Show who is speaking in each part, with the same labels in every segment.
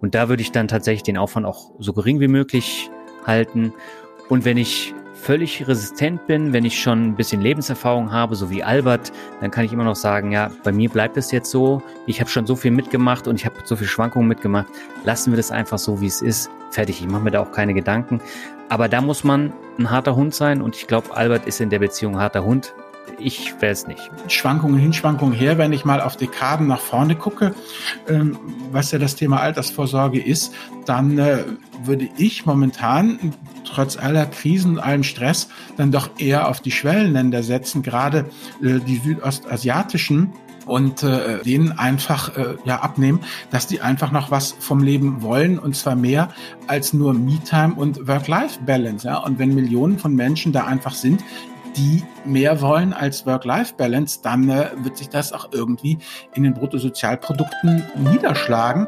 Speaker 1: Und da würde ich dann tatsächlich den Aufwand auch so gering wie möglich halten. Und wenn ich völlig resistent bin, wenn ich schon ein bisschen Lebenserfahrung habe, so wie Albert, dann kann ich immer noch sagen, ja, bei mir bleibt es jetzt so. Ich habe schon so viel mitgemacht und ich habe so viel Schwankungen mitgemacht. Lassen wir das einfach so, wie es ist. Fertig. Ich mache mir da auch keine Gedanken. Aber da muss man ein harter Hund sein und ich glaube, Albert ist in der Beziehung harter Hund. Ich wäre es nicht.
Speaker 2: Schwankungen hin, Schwankungen her, wenn ich mal auf Dekaden nach vorne gucke, ähm, was ja das Thema Altersvorsorge ist, dann äh, würde ich momentan trotz aller Krisen und allem Stress dann doch eher auf die Schwellenländer setzen, gerade äh, die südostasiatischen und äh, denen einfach äh, ja abnehmen, dass die einfach noch was vom Leben wollen und zwar mehr als nur Me-Time und Work-Life-Balance. Ja? Und wenn Millionen von Menschen da einfach sind, die mehr wollen als Work-Life-Balance, dann äh, wird sich das auch irgendwie in den Bruttosozialprodukten niederschlagen.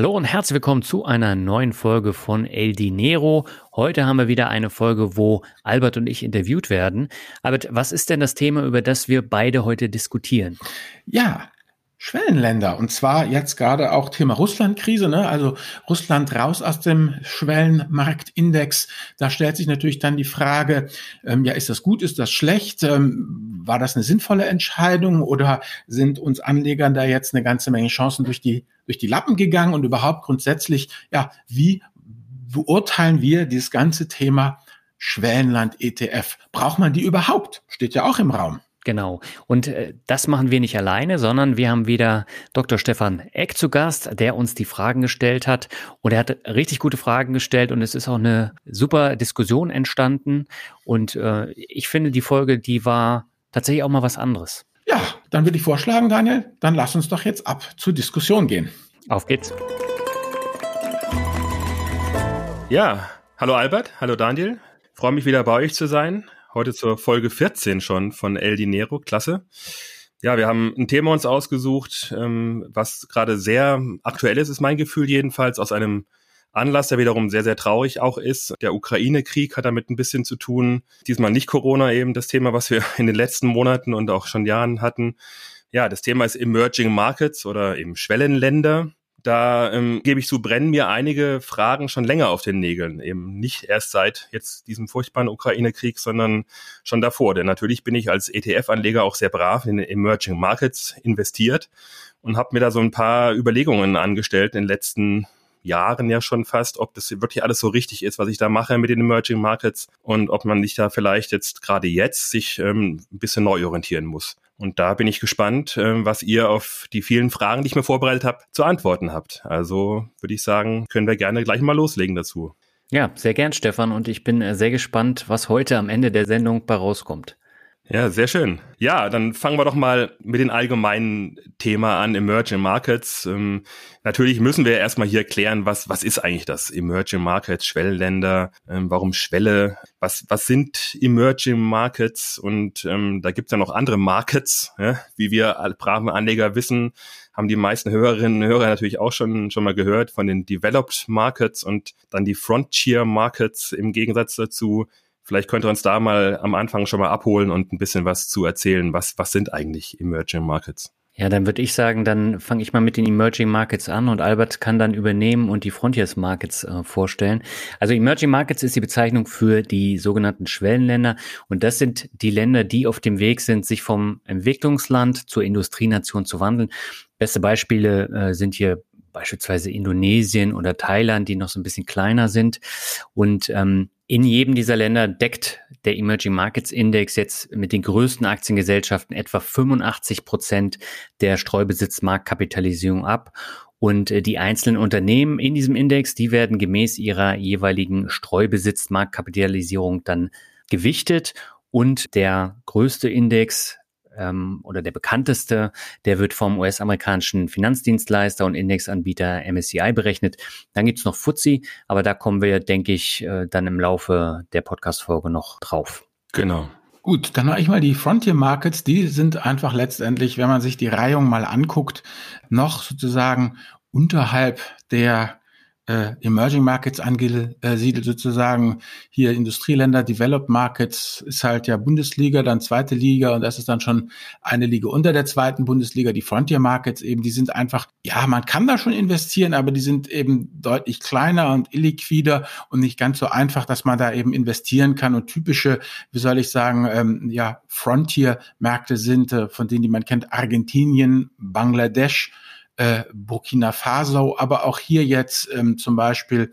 Speaker 1: Hallo und herzlich willkommen zu einer neuen Folge von El Dinero. Heute haben wir wieder eine Folge, wo Albert und ich interviewt werden. Albert, was ist denn das Thema, über das wir beide heute diskutieren?
Speaker 2: Ja, Schwellenländer. Und zwar jetzt gerade auch Thema Russland-Krise, ne? also Russland raus aus dem Schwellenmarktindex. Da stellt sich natürlich dann die Frage, ähm, ja, ist das gut, ist das schlecht? Ähm, war das eine sinnvolle Entscheidung oder sind uns Anlegern da jetzt eine ganze Menge Chancen durch die, durch die Lappen gegangen? Und überhaupt grundsätzlich, ja, wie beurteilen wir dieses ganze Thema Schwellenland-ETF? Braucht man die überhaupt? Steht ja auch im Raum.
Speaker 1: Genau. Und äh, das machen wir nicht alleine, sondern wir haben wieder Dr. Stefan Eck zu Gast, der uns die Fragen gestellt hat. Und er hat richtig gute Fragen gestellt und es ist auch eine super Diskussion entstanden. Und äh, ich finde, die Folge, die war tatsächlich auch mal was anderes.
Speaker 2: Ja, dann würde ich vorschlagen, Daniel, dann lass uns doch jetzt ab zur Diskussion gehen.
Speaker 1: Auf geht's.
Speaker 3: Ja, hallo Albert, hallo Daniel. freue mich wieder bei euch zu sein heute zur Folge 14 schon von El Dinero. Klasse. Ja, wir haben ein Thema uns ausgesucht, ähm, was gerade sehr aktuell ist, ist mein Gefühl jedenfalls, aus einem Anlass, der wiederum sehr, sehr traurig auch ist. Der Ukraine-Krieg hat damit ein bisschen zu tun. Diesmal nicht Corona eben, das Thema, was wir in den letzten Monaten und auch schon Jahren hatten. Ja, das Thema ist Emerging Markets oder eben Schwellenländer da ähm, gebe ich zu, brennen mir einige Fragen schon länger auf den Nägeln. Eben nicht erst seit jetzt diesem furchtbaren Ukraine-Krieg, sondern schon davor. Denn natürlich bin ich als ETF-Anleger auch sehr brav in Emerging Markets investiert und habe mir da so ein paar Überlegungen angestellt in den letzten Jahren ja schon fast, ob das wirklich alles so richtig ist, was ich da mache mit den Emerging Markets und ob man sich da vielleicht jetzt gerade jetzt sich ähm, ein bisschen neu orientieren muss. Und da bin ich gespannt, äh, was ihr auf die vielen Fragen, die ich mir vorbereitet habe, zu antworten habt. Also würde ich sagen, können wir gerne gleich mal loslegen dazu.
Speaker 1: Ja, sehr gern, Stefan. Und ich bin äh, sehr gespannt, was heute am Ende der Sendung bei rauskommt.
Speaker 3: Ja, sehr schön. Ja, dann fangen wir doch mal mit dem allgemeinen Thema an, Emerging Markets. Ähm, natürlich müssen wir erstmal hier klären, was, was ist eigentlich das Emerging Markets, Schwellenländer, ähm, warum Schwelle, was, was sind Emerging Markets und ähm, da gibt's ja noch andere Markets, ja? wie wir braven Anleger wissen, haben die meisten Hörerinnen und Hörer natürlich auch schon, schon mal gehört von den Developed Markets und dann die Frontier Markets im Gegensatz dazu Vielleicht könnt ihr uns da mal am Anfang schon mal abholen und ein bisschen was zu erzählen. Was, was sind eigentlich Emerging Markets?
Speaker 1: Ja, dann würde ich sagen, dann fange ich mal mit den Emerging Markets an und Albert kann dann übernehmen und die Frontiers Markets äh, vorstellen. Also Emerging Markets ist die Bezeichnung für die sogenannten Schwellenländer und das sind die Länder, die auf dem Weg sind, sich vom Entwicklungsland zur Industrienation zu wandeln. Beste Beispiele äh, sind hier beispielsweise Indonesien oder Thailand, die noch so ein bisschen kleiner sind und ähm, in jedem dieser Länder deckt der Emerging Markets Index jetzt mit den größten Aktiengesellschaften etwa 85 Prozent der Streubesitzmarktkapitalisierung ab. Und äh, die einzelnen Unternehmen in diesem Index, die werden gemäß ihrer jeweiligen Streubesitzmarktkapitalisierung dann gewichtet. Und der größte Index ähm, oder der bekannteste, der wird vom US-amerikanischen Finanzdienstleister und Indexanbieter MSCI berechnet. Dann gibt's noch FTSE, aber da kommen wir, denke ich, äh, dann im Laufe der Podcast-Folge noch drauf.
Speaker 2: Genau. Gut, dann mache ich mal die Frontier Markets. Die sind einfach letztendlich, wenn man sich die Reihung mal anguckt, noch sozusagen unterhalb der äh, Emerging Markets angesiedelt, sozusagen. Hier Industrieländer, Developed Markets ist halt ja Bundesliga, dann zweite Liga und das ist dann schon eine Liga unter der zweiten Bundesliga, die Frontier Markets eben, die sind einfach, ja, man kann da schon investieren, aber die sind eben deutlich kleiner und illiquider und nicht ganz so einfach, dass man da eben investieren kann. Und typische, wie soll ich sagen, ähm, ja, Frontier-Märkte sind, äh, von denen die man kennt, Argentinien, Bangladesch, äh, Burkina Faso, aber auch hier jetzt ähm, zum Beispiel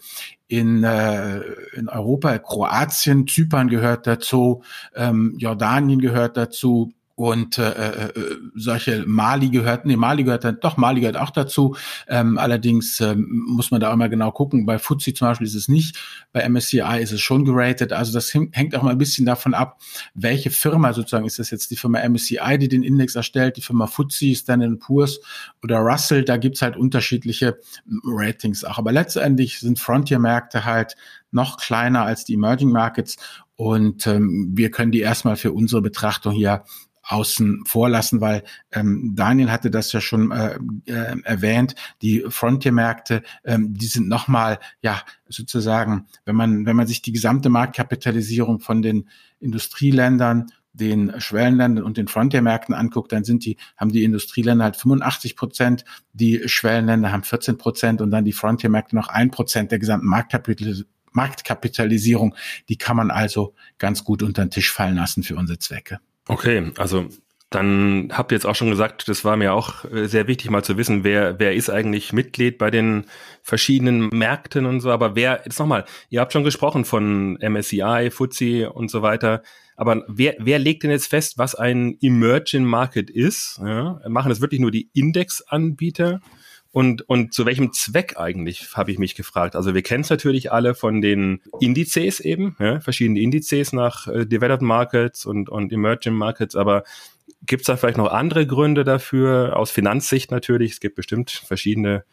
Speaker 2: in, äh, in Europa, Kroatien, Zypern gehört dazu, ähm, Jordanien gehört dazu, und äh, äh, äh, solche Mali gehört, nee, Mali gehört dann, doch, Mali gehört auch dazu. Ähm, allerdings ähm, muss man da auch mal genau gucken. Bei FTSE zum Beispiel ist es nicht, bei MSCI ist es schon geratet. Also das hängt auch mal ein bisschen davon ab, welche Firma sozusagen ist das jetzt die Firma MSCI, die den Index erstellt, die Firma FTSE, Standard Poor's oder Russell. Da gibt's halt unterschiedliche Ratings auch. Aber letztendlich sind Frontier-Märkte halt noch kleiner als die Emerging Markets und ähm, wir können die erstmal für unsere Betrachtung hier außen vor lassen, weil ähm, Daniel hatte das ja schon äh, äh, erwähnt, die Frontier-Märkte, ähm, die sind nochmal, ja, sozusagen, wenn man, wenn man sich die gesamte Marktkapitalisierung von den Industrieländern den Schwellenländern und den Frontier-Märkten anguckt, dann sind die, haben die Industrieländer halt 85 Prozent, die Schwellenländer haben 14 Prozent und dann die Frontier-Märkte noch ein Prozent der gesamten Marktkapital Marktkapitalisierung. Die kann man also ganz gut unter den Tisch fallen lassen für unsere Zwecke.
Speaker 3: Okay, also dann habt ihr jetzt auch schon gesagt, das war mir auch äh, sehr wichtig mal zu wissen, wer, wer ist eigentlich Mitglied bei den verschiedenen Märkten und so. Aber wer, jetzt nochmal, ihr habt schon gesprochen von MSCI, FTSE und so weiter. Aber wer, wer legt denn jetzt fest, was ein Emerging Market ist? Ja? Machen das wirklich nur die Indexanbieter? Und, und zu welchem Zweck eigentlich, habe ich mich gefragt. Also wir kennen es natürlich alle von den Indizes eben, ja, verschiedene Indizes nach äh, Developed Markets und, und Emerging Markets, aber gibt es da vielleicht noch andere Gründe dafür, aus Finanzsicht natürlich, es gibt bestimmt verschiedene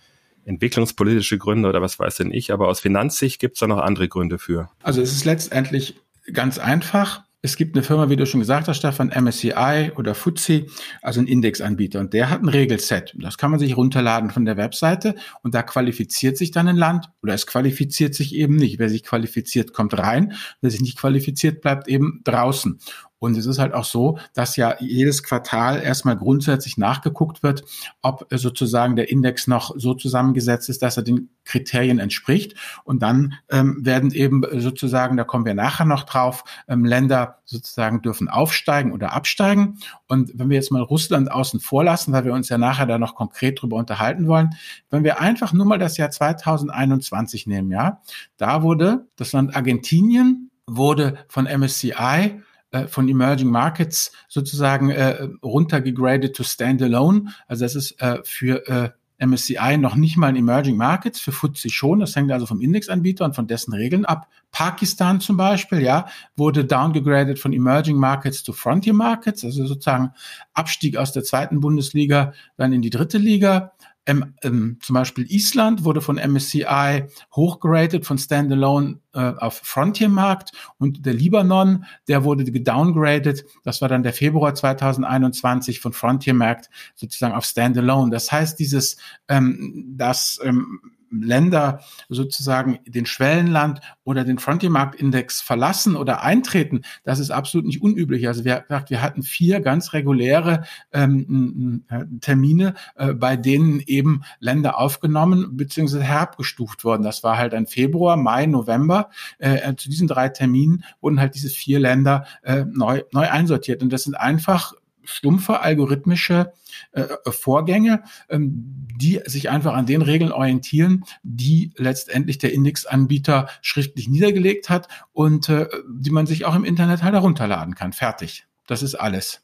Speaker 3: entwicklungspolitische Gründe oder was weiß denn ich, aber aus Finanzsicht gibt es da noch andere Gründe für.
Speaker 2: Also es ist letztendlich ganz einfach. Es gibt eine Firma, wie du schon gesagt hast, Stefan, MSCI oder FTSE, also ein Indexanbieter. Und der hat ein Regelset. Das kann man sich runterladen von der Webseite. Und da qualifiziert sich dann ein Land oder es qualifiziert sich eben nicht. Wer sich qualifiziert, kommt rein. Wer sich nicht qualifiziert, bleibt eben draußen. Und es ist halt auch so, dass ja jedes Quartal erstmal grundsätzlich nachgeguckt wird, ob sozusagen der Index noch so zusammengesetzt ist, dass er den Kriterien entspricht. Und dann ähm, werden eben sozusagen, da kommen wir nachher noch drauf, ähm, Länder sozusagen dürfen aufsteigen oder absteigen. Und wenn wir jetzt mal Russland außen vor lassen, weil wir uns ja nachher da noch konkret drüber unterhalten wollen, wenn wir einfach nur mal das Jahr 2021 nehmen, ja, da wurde das Land Argentinien wurde von MSCI äh, von Emerging Markets sozusagen äh, runtergegradet to Standalone. Also das ist äh, für äh, MSCI noch nicht mal ein Emerging Markets, für FTSE schon. Das hängt also vom Indexanbieter und von dessen Regeln ab. Pakistan zum Beispiel, ja, wurde downgegradet von Emerging Markets to Frontier Markets, also sozusagen Abstieg aus der zweiten Bundesliga dann in die dritte Liga. Ähm, ähm, zum Beispiel Island wurde von MSCI hochgeratet von Standalone äh, auf Frontier-Markt und der Libanon, der wurde gedowngradet. Das war dann der Februar 2021 von Frontier-Markt sozusagen auf Standalone. Das heißt, dieses, ähm, das ähm, Länder sozusagen den Schwellenland oder den Frontier-Markt-Index verlassen oder eintreten, das ist absolut nicht unüblich. Also wir, wir hatten vier ganz reguläre ähm, Termine, äh, bei denen eben Länder aufgenommen bzw. herabgestuft wurden. Das war halt ein Februar, Mai, November. Äh, zu diesen drei Terminen wurden halt diese vier Länder äh, neu, neu einsortiert. Und das sind einfach stumpfe algorithmische äh, Vorgänge, ähm, die sich einfach an den Regeln orientieren, die letztendlich der Indexanbieter schriftlich niedergelegt hat und äh, die man sich auch im Internet halt herunterladen kann. Fertig. Das ist alles.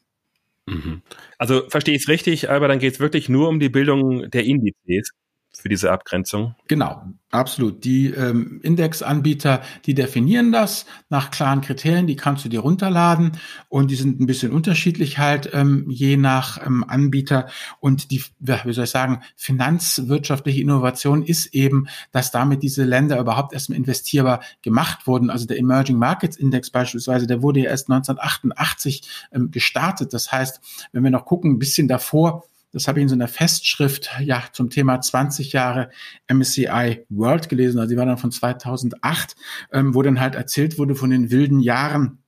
Speaker 3: Mhm. Also verstehe ich es richtig, aber dann geht es wirklich nur um die Bildung der Indizes für diese Abgrenzung.
Speaker 2: Genau, absolut. Die ähm, Indexanbieter, die definieren das nach klaren Kriterien, die kannst du dir runterladen und die sind ein bisschen unterschiedlich halt ähm, je nach ähm, Anbieter. Und die, wie soll ich sagen, finanzwirtschaftliche Innovation ist eben, dass damit diese Länder überhaupt erstmal investierbar gemacht wurden. Also der Emerging Markets Index beispielsweise, der wurde ja erst 1988 ähm, gestartet. Das heißt, wenn wir noch gucken, ein bisschen davor, Das habe ich in so einer Festschrift ja zum Thema 20 Jahre MSCI World gelesen. Also die war dann von 2008, ähm, wo dann halt erzählt wurde von den wilden Jahren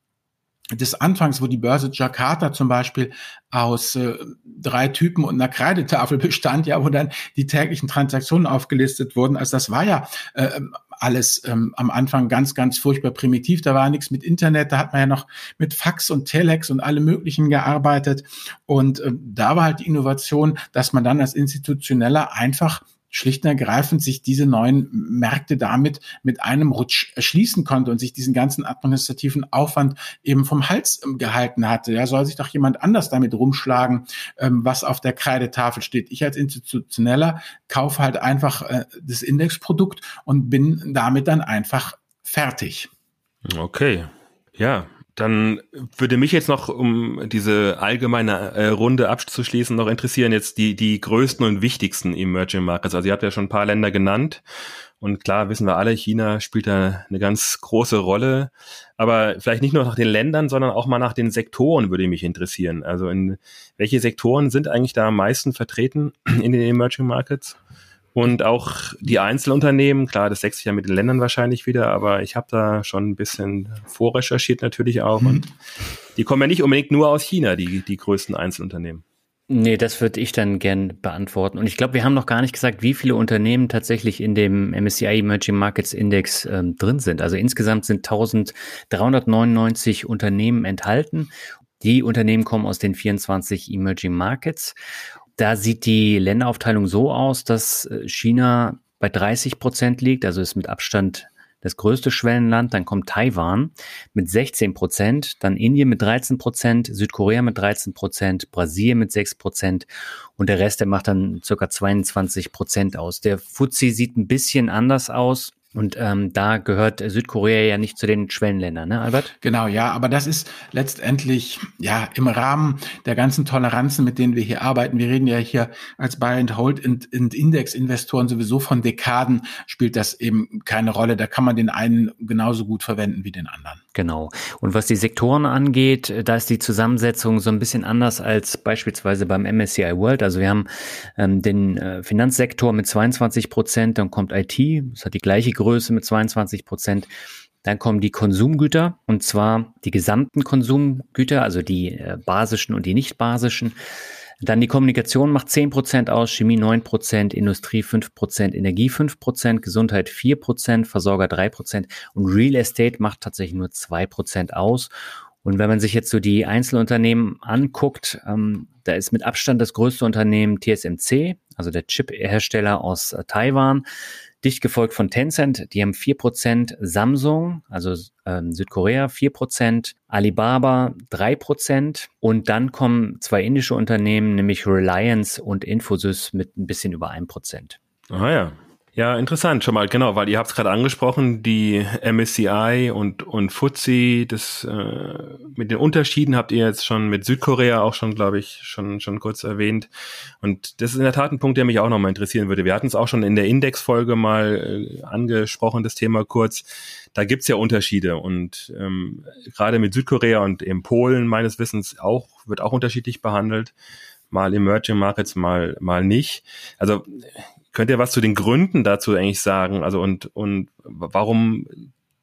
Speaker 2: des Anfangs, wo die Börse Jakarta zum Beispiel aus äh, drei Typen und einer Kreidetafel bestand, ja, wo dann die täglichen Transaktionen aufgelistet wurden. Also das war ja äh, alles ähm, am Anfang ganz, ganz furchtbar primitiv. Da war nichts mit Internet, da hat man ja noch mit Fax und Telex und alle möglichen gearbeitet. Und äh, da war halt die Innovation, dass man dann als Institutioneller einfach schlicht und ergreifend sich diese neuen Märkte damit mit einem Rutsch erschließen konnte und sich diesen ganzen administrativen Aufwand eben vom Hals ähm, gehalten hatte. Ja, soll sich doch jemand anders damit rumschlagen, ähm, was auf der Kreidetafel steht. Ich als Institutioneller kaufe halt einfach äh, das Indexprodukt und bin damit dann einfach fertig.
Speaker 3: Okay. Ja, dann würde mich jetzt noch, um diese allgemeine äh, Runde abzuschließen, noch interessieren jetzt die, die größten und wichtigsten Emerging Markets. Also ihr habt ja schon ein paar Länder genannt. Und klar wissen wir alle, China spielt da eine ganz große Rolle. Aber vielleicht nicht nur nach den Ländern, sondern auch mal nach den Sektoren würde mich interessieren. Also in welche Sektoren sind eigentlich da am meisten vertreten in den Emerging Markets? Und auch die Einzelunternehmen, klar, das deckt sich ja mit den Ländern wahrscheinlich wieder, aber ich habe da schon ein bisschen vorrecherchiert natürlich auch. Mhm. Und die kommen ja nicht unbedingt nur aus China, die, die größten Einzelunternehmen.
Speaker 1: Nee, das würde ich dann gern beantworten. Und ich glaube, wir haben noch gar nicht gesagt, wie viele Unternehmen tatsächlich in dem MSCI Emerging Markets Index ähm, drin sind. Also insgesamt sind 1399 Unternehmen enthalten. Die Unternehmen kommen aus den 24 Emerging Markets. Da sieht die Länderaufteilung so aus, dass äh, China bei 30 Prozent liegt, also ist mit Abstand das größte Schwellenland, dann kommt Taiwan mit 16 Prozent, dann Indien mit 13 Prozent, Südkorea mit 13 Prozent, Brasilien mit 6 Prozent und der Rest, der macht dann circa 22 Prozent aus. Der FTSE sieht ein bisschen anders aus. Und ähm, da gehört Südkorea ja nicht zu den Schwellenländern, ne, Albert?
Speaker 2: Genau, ja, aber das ist letztendlich ja im Rahmen der ganzen Toleranzen, mit denen wir hier arbeiten. Wir reden ja hier als Buy and Hold und, und Index-Investoren sowieso von Dekaden, spielt das eben keine Rolle. Da kann man den einen genauso gut verwenden wie den anderen.
Speaker 1: Genau. Und was die Sektoren angeht, da ist die Zusammensetzung so ein bisschen anders als beispielsweise beim MSCI World. Also wir haben ähm, den äh, Finanzsektor mit 22 Prozent, dann kommt IT, das hat die gleiche Größe mit 22 Prozent. Dann kommen die Konsumgüter und zwar die gesamten Konsumgüter, also die äh, basischen und die nicht basischen. Dann die Kommunikation macht 10% aus, Chemie 9%, Industrie 5%, Energie 5%, Gesundheit 4%, Versorger 3% und Real Estate macht tatsächlich nur 2% aus. Und wenn man sich jetzt so die Einzelunternehmen anguckt, ähm, da ist mit Abstand das größte Unternehmen TSMC, also der Chip-Hersteller aus äh, Taiwan dicht gefolgt von Tencent, die haben vier Prozent, Samsung, also ähm, Südkorea vier Prozent, Alibaba drei Prozent und dann kommen zwei indische Unternehmen, nämlich Reliance und Infosys mit ein bisschen über ein Prozent.
Speaker 3: Ah ja, ja, interessant schon mal, genau, weil ihr habt es gerade angesprochen, die MSCI und, und FTSE, das äh, mit den Unterschieden habt ihr jetzt schon mit Südkorea auch schon, glaube ich, schon, schon kurz erwähnt. Und das ist in der Tat ein Punkt, der mich auch nochmal interessieren würde. Wir hatten es auch schon in der Indexfolge mal äh, angesprochen, das Thema kurz. Da gibt's ja Unterschiede und ähm, gerade mit Südkorea und in Polen meines Wissens auch, wird auch unterschiedlich behandelt mal Emerging Markets, mal, mal nicht. Also Könnt ihr was zu den Gründen dazu eigentlich sagen? Also und, und warum,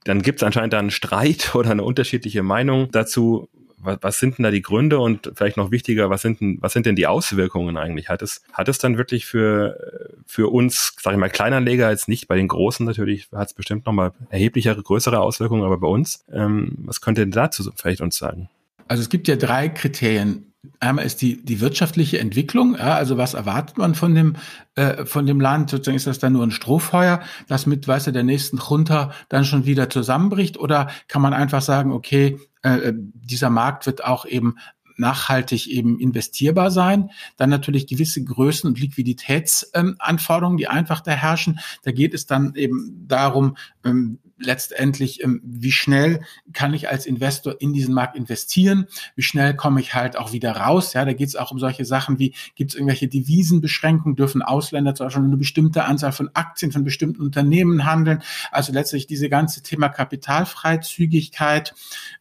Speaker 3: dann gibt es anscheinend da einen Streit oder eine unterschiedliche Meinung dazu. Was, was sind denn da die Gründe und vielleicht noch wichtiger, was sind denn, was sind denn die Auswirkungen eigentlich? Hat es, hat es dann wirklich für, für uns, sage ich mal, Kleinanleger als nicht, bei den Großen natürlich hat es bestimmt nochmal erheblichere, größere Auswirkungen, aber bei uns, ähm, was könnt ihr dazu vielleicht uns sagen?
Speaker 2: Also es gibt ja drei Kriterien, Einmal ist die, die wirtschaftliche Entwicklung, ja, also was erwartet man von dem, äh, von dem Land? Sozusagen ist das dann nur ein Strohfeuer, das mit, weißt du, der nächsten runter dann schon wieder zusammenbricht? Oder kann man einfach sagen, okay, äh, äh, dieser Markt wird auch eben nachhaltig eben investierbar sein. Dann natürlich gewisse Größen- und Liquiditätsanforderungen, ähm, die einfach da herrschen. Da geht es dann eben darum, ähm, letztendlich, ähm, wie schnell kann ich als Investor in diesen Markt investieren, wie schnell komme ich halt auch wieder raus. Ja, da geht es auch um solche Sachen wie, gibt es irgendwelche Devisenbeschränkungen, dürfen Ausländer zum Beispiel eine bestimmte Anzahl von Aktien von bestimmten Unternehmen handeln. Also letztlich diese ganze Thema Kapitalfreizügigkeit.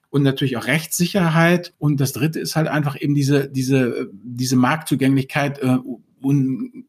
Speaker 2: Und natürlich auch Rechtssicherheit. Und das dritte ist halt einfach eben diese, diese, diese Marktzugänglichkeit äh, un,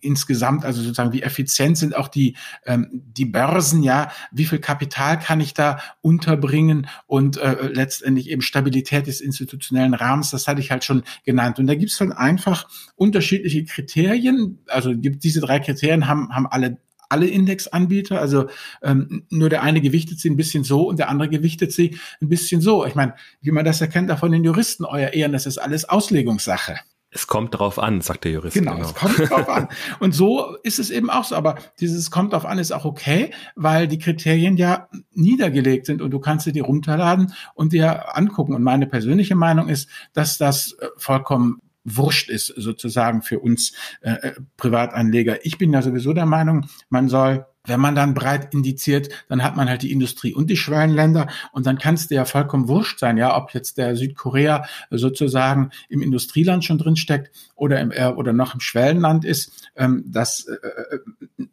Speaker 2: insgesamt, also sozusagen, wie effizient sind auch die, ähm, die Börsen, ja, wie viel Kapital kann ich da unterbringen und äh, letztendlich eben Stabilität des institutionellen Rahmens, das hatte ich halt schon genannt. Und da gibt es halt einfach unterschiedliche Kriterien, also gibt diese drei Kriterien haben, haben alle alle Indexanbieter. Also ähm, nur der eine gewichtet sie ein bisschen so und der andere gewichtet sie ein bisschen so. Ich meine, wie man das erkennt, auch von den Juristen, euer Ehren, das ist alles Auslegungssache.
Speaker 3: Es kommt drauf an, sagt der Jurist.
Speaker 2: Genau, genau, es kommt drauf an. Und so ist es eben auch so. Aber dieses kommt drauf an ist auch okay, weil die Kriterien ja niedergelegt sind und du kannst sie dir runterladen und dir angucken. Und meine persönliche Meinung ist, dass das äh, vollkommen wurscht ist sozusagen für uns äh, äh, Privatanleger. Ich bin ja sowieso der Meinung, man soll wenn man dann breit indiziert, dann hat man halt die Industrie und die Schwellenländer und dann kann es dir ja vollkommen wurscht sein, ja, ob jetzt der Südkorea sozusagen im Industrieland schon drin steckt oder im, äh, oder noch im Schwellenland ist. Ähm, das äh, äh,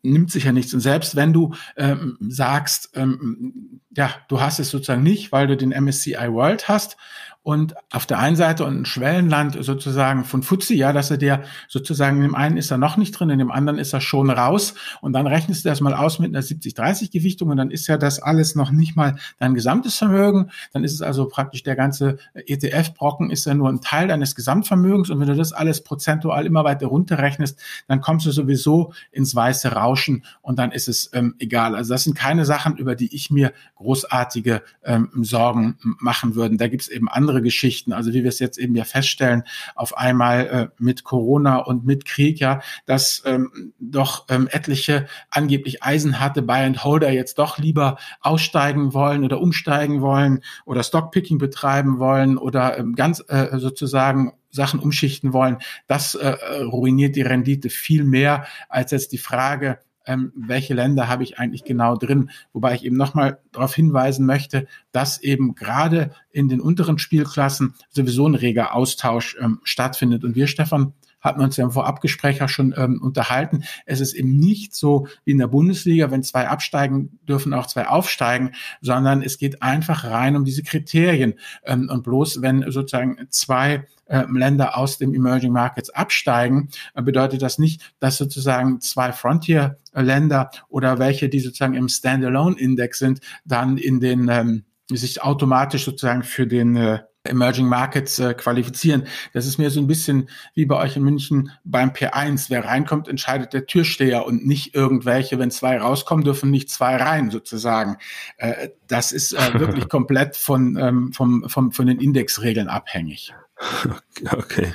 Speaker 2: nimmt sich ja nichts. Und selbst wenn du ähm, sagst, ähm, ja, du hast es sozusagen nicht, weil du den MSCI World hast und auf der einen Seite und ein Schwellenland sozusagen von Fuzzi, ja, dass er dir sozusagen in dem einen ist er noch nicht drin, in dem anderen ist er schon raus und dann rechnest du das mal aus mit einer 70-30 Gewichtung und dann ist ja das alles noch nicht mal dein gesamtes Vermögen, dann ist es also praktisch der ganze ETF-Brocken ist ja nur ein Teil deines Gesamtvermögens und wenn du das alles prozentual immer weiter runterrechnest, dann kommst du sowieso ins weiße Rauschen und dann ist es ähm, egal. Also das sind keine Sachen, über die ich mir großartige ähm, Sorgen machen würde. Da gibt es eben andere andere Geschichten. Also wie wir es jetzt eben ja feststellen, auf einmal äh, mit Corona und mit Krieg, ja, dass ähm, doch ähm, etliche angeblich eisenharte Buy-and-Holder jetzt doch lieber aussteigen wollen oder umsteigen wollen oder Stockpicking betreiben wollen oder ähm, ganz äh, sozusagen Sachen umschichten wollen, das äh, ruiniert die Rendite viel mehr als jetzt die Frage, ähm, welche Länder habe ich eigentlich genau drin. Wobei ich eben nochmal darauf hinweisen möchte, dass eben gerade in den unteren Spielklassen sowieso ein reger Austausch ähm, stattfindet. Und wir, Stefan, hatten uns ja im Vorabgespräch auch schon ähm, unterhalten. Es ist eben nicht so wie in der Bundesliga, wenn zwei absteigen, dürfen auch zwei aufsteigen, sondern es geht einfach rein um diese Kriterien. Ähm, und bloß wenn sozusagen zwei äh, Länder aus dem Emerging Markets absteigen, äh, bedeutet das nicht, dass sozusagen zwei Frontier-Länder oder welche, die sozusagen im Standalone-Index sind, dann in den ähm, sich automatisch sozusagen für den äh, Emerging Markets äh, qualifizieren. Das ist mir so ein bisschen wie bei euch in München beim P1. Wer reinkommt, entscheidet der Türsteher und nicht irgendwelche. Wenn zwei rauskommen, dürfen nicht zwei rein sozusagen. Äh, das ist äh, wirklich komplett von, ähm, vom, vom, von den Indexregeln abhängig.
Speaker 3: Okay.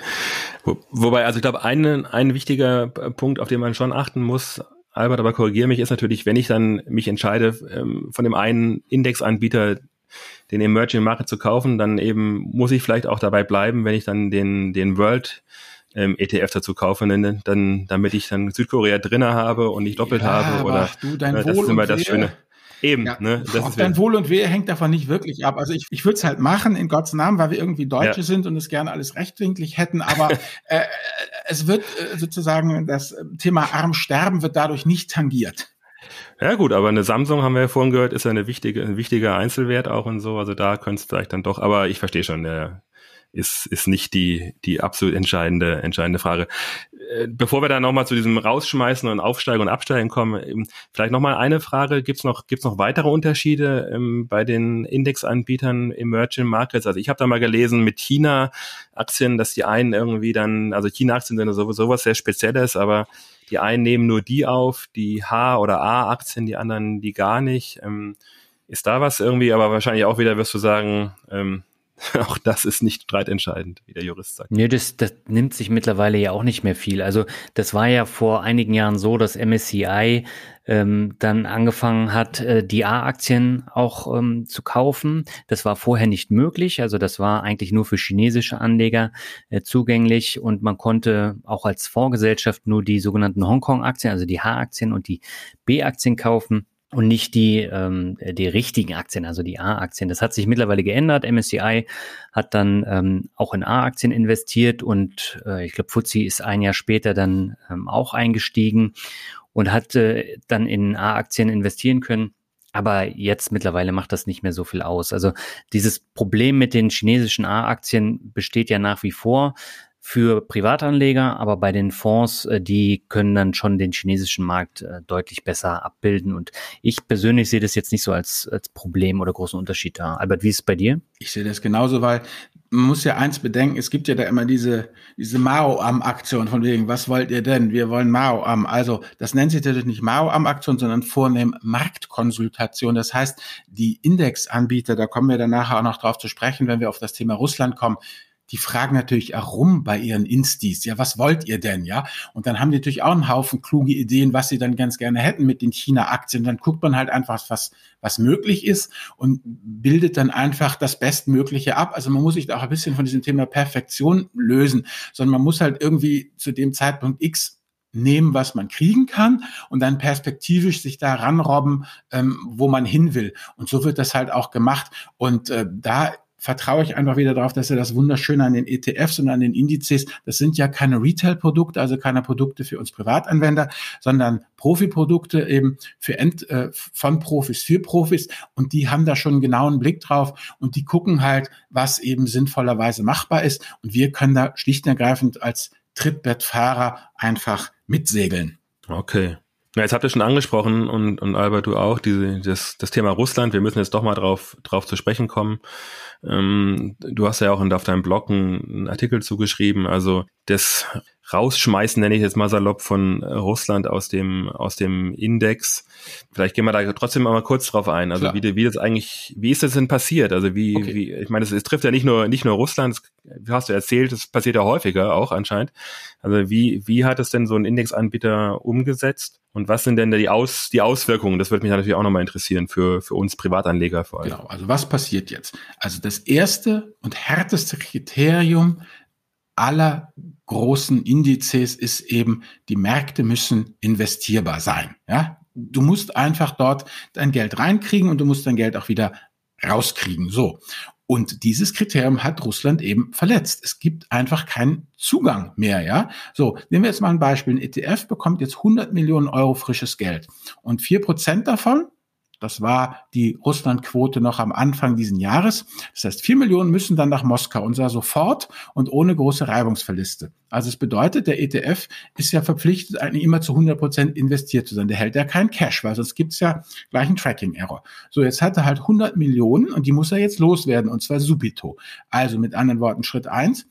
Speaker 3: Wo, wobei, also ich glaube, ein, ein wichtiger Punkt, auf den man schon achten muss, Albert, aber korrigiere mich, ist natürlich, wenn ich dann mich entscheide, ähm, von dem einen Indexanbieter den Emerging Market zu kaufen, dann eben muss ich vielleicht auch dabei bleiben, wenn ich dann den, den World ähm, ETF dazu kaufe, dann, dann, damit ich dann Südkorea drinnen habe und nicht doppelt ja, habe. Oder
Speaker 2: du, dein
Speaker 3: äh,
Speaker 2: das
Speaker 3: Wohl
Speaker 2: ist
Speaker 3: immer das Schöne. Eben,
Speaker 2: ja, ne? Das ist dein Wohl und Wehe hängt davon nicht wirklich ab. Also ich, ich würde es halt machen in Gottes Namen, weil wir irgendwie Deutsche ja. sind und es gerne alles rechtwinklig hätten, aber äh, es wird äh, sozusagen das Thema Arm sterben wird dadurch nicht tangiert.
Speaker 3: Ja gut, aber eine Samsung haben wir ja vorhin gehört, ist ja eine wichtige, ein wichtiger Einzelwert auch und so. Also da könnte es vielleicht dann doch, aber ich verstehe schon, der ist, ist nicht die, die absolut entscheidende, entscheidende Frage. Äh, bevor wir dann nochmal zu diesem Rausschmeißen und Aufsteigen und Absteigen kommen, vielleicht nochmal eine Frage. Gibt's noch, gibt's noch weitere Unterschiede ähm, bei den Indexanbietern Emerging Markets? Also ich habe da mal gelesen mit China-Aktien, dass die einen irgendwie dann, also China-Aktien sind sowieso was sehr Spezielles, aber die einen nehmen nur die auf, die H- oder A-Aktien, die anderen die gar nicht. Ähm, ist da was irgendwie, aber wahrscheinlich auch wieder wirst du sagen, ähm, auch das ist nicht streitentscheidend, wie der Jurist sagt.
Speaker 1: Nee, das, das nimmt sich mittlerweile ja auch nicht mehr viel. Also das war ja vor einigen Jahren so, dass MSCI ähm, dann angefangen hat, äh, die A-Aktien auch ähm, zu kaufen. Das war vorher nicht möglich. Also das war eigentlich nur für chinesische Anleger äh, zugänglich und man konnte auch als Fondsgesellschaft nur die sogenannten Hongkong-Aktien, also die H-Aktien und die B-Aktien kaufen und nicht die, ähm, die richtigen Aktien, also die A-Aktien. Das hat sich mittlerweile geändert. MSCI hat dann ähm, auch in A-Aktien investiert und äh, ich glaube, FTSE ist ein Jahr später dann ähm, auch eingestiegen und hat äh, dann in A-Aktien investieren können. Aber jetzt mittlerweile macht das nicht mehr so viel aus. Also dieses Problem mit den chinesischen A-Aktien besteht ja nach wie vor für Privatanleger, aber bei den Fonds, äh, die können dann schon den chinesischen Markt äh, deutlich besser abbilden. Und ich persönlich sehe das jetzt nicht so als, als Problem oder großen Unterschied da. Albert, wie ist es bei dir?
Speaker 2: Ich sehe das genauso, weil man muss ja eins bedenken, es gibt ja da immer diese, diese Mao-Am-Aktion von wegen, was wollt ihr denn? Wir wollen Mao-Am. Also das nennt sich natürlich nicht Mao-Am-Aktion, sondern vornehm Marktkonsultation. Das heißt, die Indexanbieter, da kommen wir dann nachher auch noch drauf zu sprechen, wenn wir auf das Thema Russland kommen, die fragen natürlich auch rum bei ihren Instis. Ja, was wollt ihr denn? Ja, und dann haben die natürlich auch einen Haufen kluge Ideen, was sie dann ganz gerne hätten mit den China-Aktien. Dann guckt man halt einfach, was, was möglich ist und bildet dann einfach das Bestmögliche ab. Also man muss sich da auch ein bisschen von diesem Thema Perfektion lösen, sondern man muss halt irgendwie zu dem Zeitpunkt X nehmen, was man kriegen kann und dann perspektivisch sich da ranrobben, ähm, wo man hin will. Und so wird das halt auch gemacht. Und äh, da vertraue ich einfach wieder darauf, dass er das Wunderschöne an den ETFs und an den Indizes, das sind ja keine Retail-Produkte, also keine Produkte für uns Privatanwender, sondern Profiprodukte eben für End, äh, von Profis für Profis und die haben da schon einen genauen Blick drauf und die gucken halt, was eben sinnvollerweise machbar ist und wir können da schlicht und ergreifend als Trittbettfahrer einfach mitsegeln.
Speaker 3: Okay. Ja, jetzt habt ihr schon angesprochen und, und Albert, du auch, diese, das, das Thema Russland. Wir müssen jetzt doch mal drauf, drauf zu sprechen kommen. Ähm, du hast ja auch auf deinem Blog einen Artikel zugeschrieben. Also das Rausschmeißen, nenne ich jetzt mal salopp, von Russland aus dem, aus dem Index. Vielleicht gehen wir da trotzdem mal kurz drauf ein. Also wie, wie das eigentlich, wie ist das denn passiert? Also wie, okay. wie ich meine, es, es, trifft ja nicht nur, nicht nur Russland, wie hast du erzählt, es passiert ja häufiger auch anscheinend. Also wie, wie hat es denn so ein Indexanbieter umgesetzt? Und was sind denn da die, Aus, die Auswirkungen? Das würde mich natürlich auch nochmal interessieren für, für uns Privatanleger vor allem.
Speaker 2: Genau, also was passiert jetzt? Also das erste und härteste Kriterium aller großen Indizes ist eben, die Märkte müssen investierbar sein. Ja, du musst einfach dort dein Geld reinkriegen und du musst dein Geld auch wieder rauskriegen. So. Und dieses Kriterium hat Russland eben verletzt. Es gibt einfach keinen Zugang mehr, ja. So, nehmen wir jetzt mal ein Beispiel. Ein ETF bekommt jetzt 100 Millionen Euro frisches Geld. Und vier Prozent davon das war die Russlandquote noch am Anfang diesen Jahres. Das heißt, vier Millionen müssen dann nach Moskau und zwar sofort und ohne große Reibungsverluste. Also es bedeutet, der ETF ist ja verpflichtet, eigentlich immer zu 100 Prozent investiert zu sein. Der hält ja keinen Cash, weil sonst gibt's ja gleich einen Tracking-Error. So, jetzt hat er halt 100 Millionen und die muss er jetzt loswerden und zwar subito. Also mit anderen Worten, Schritt eins,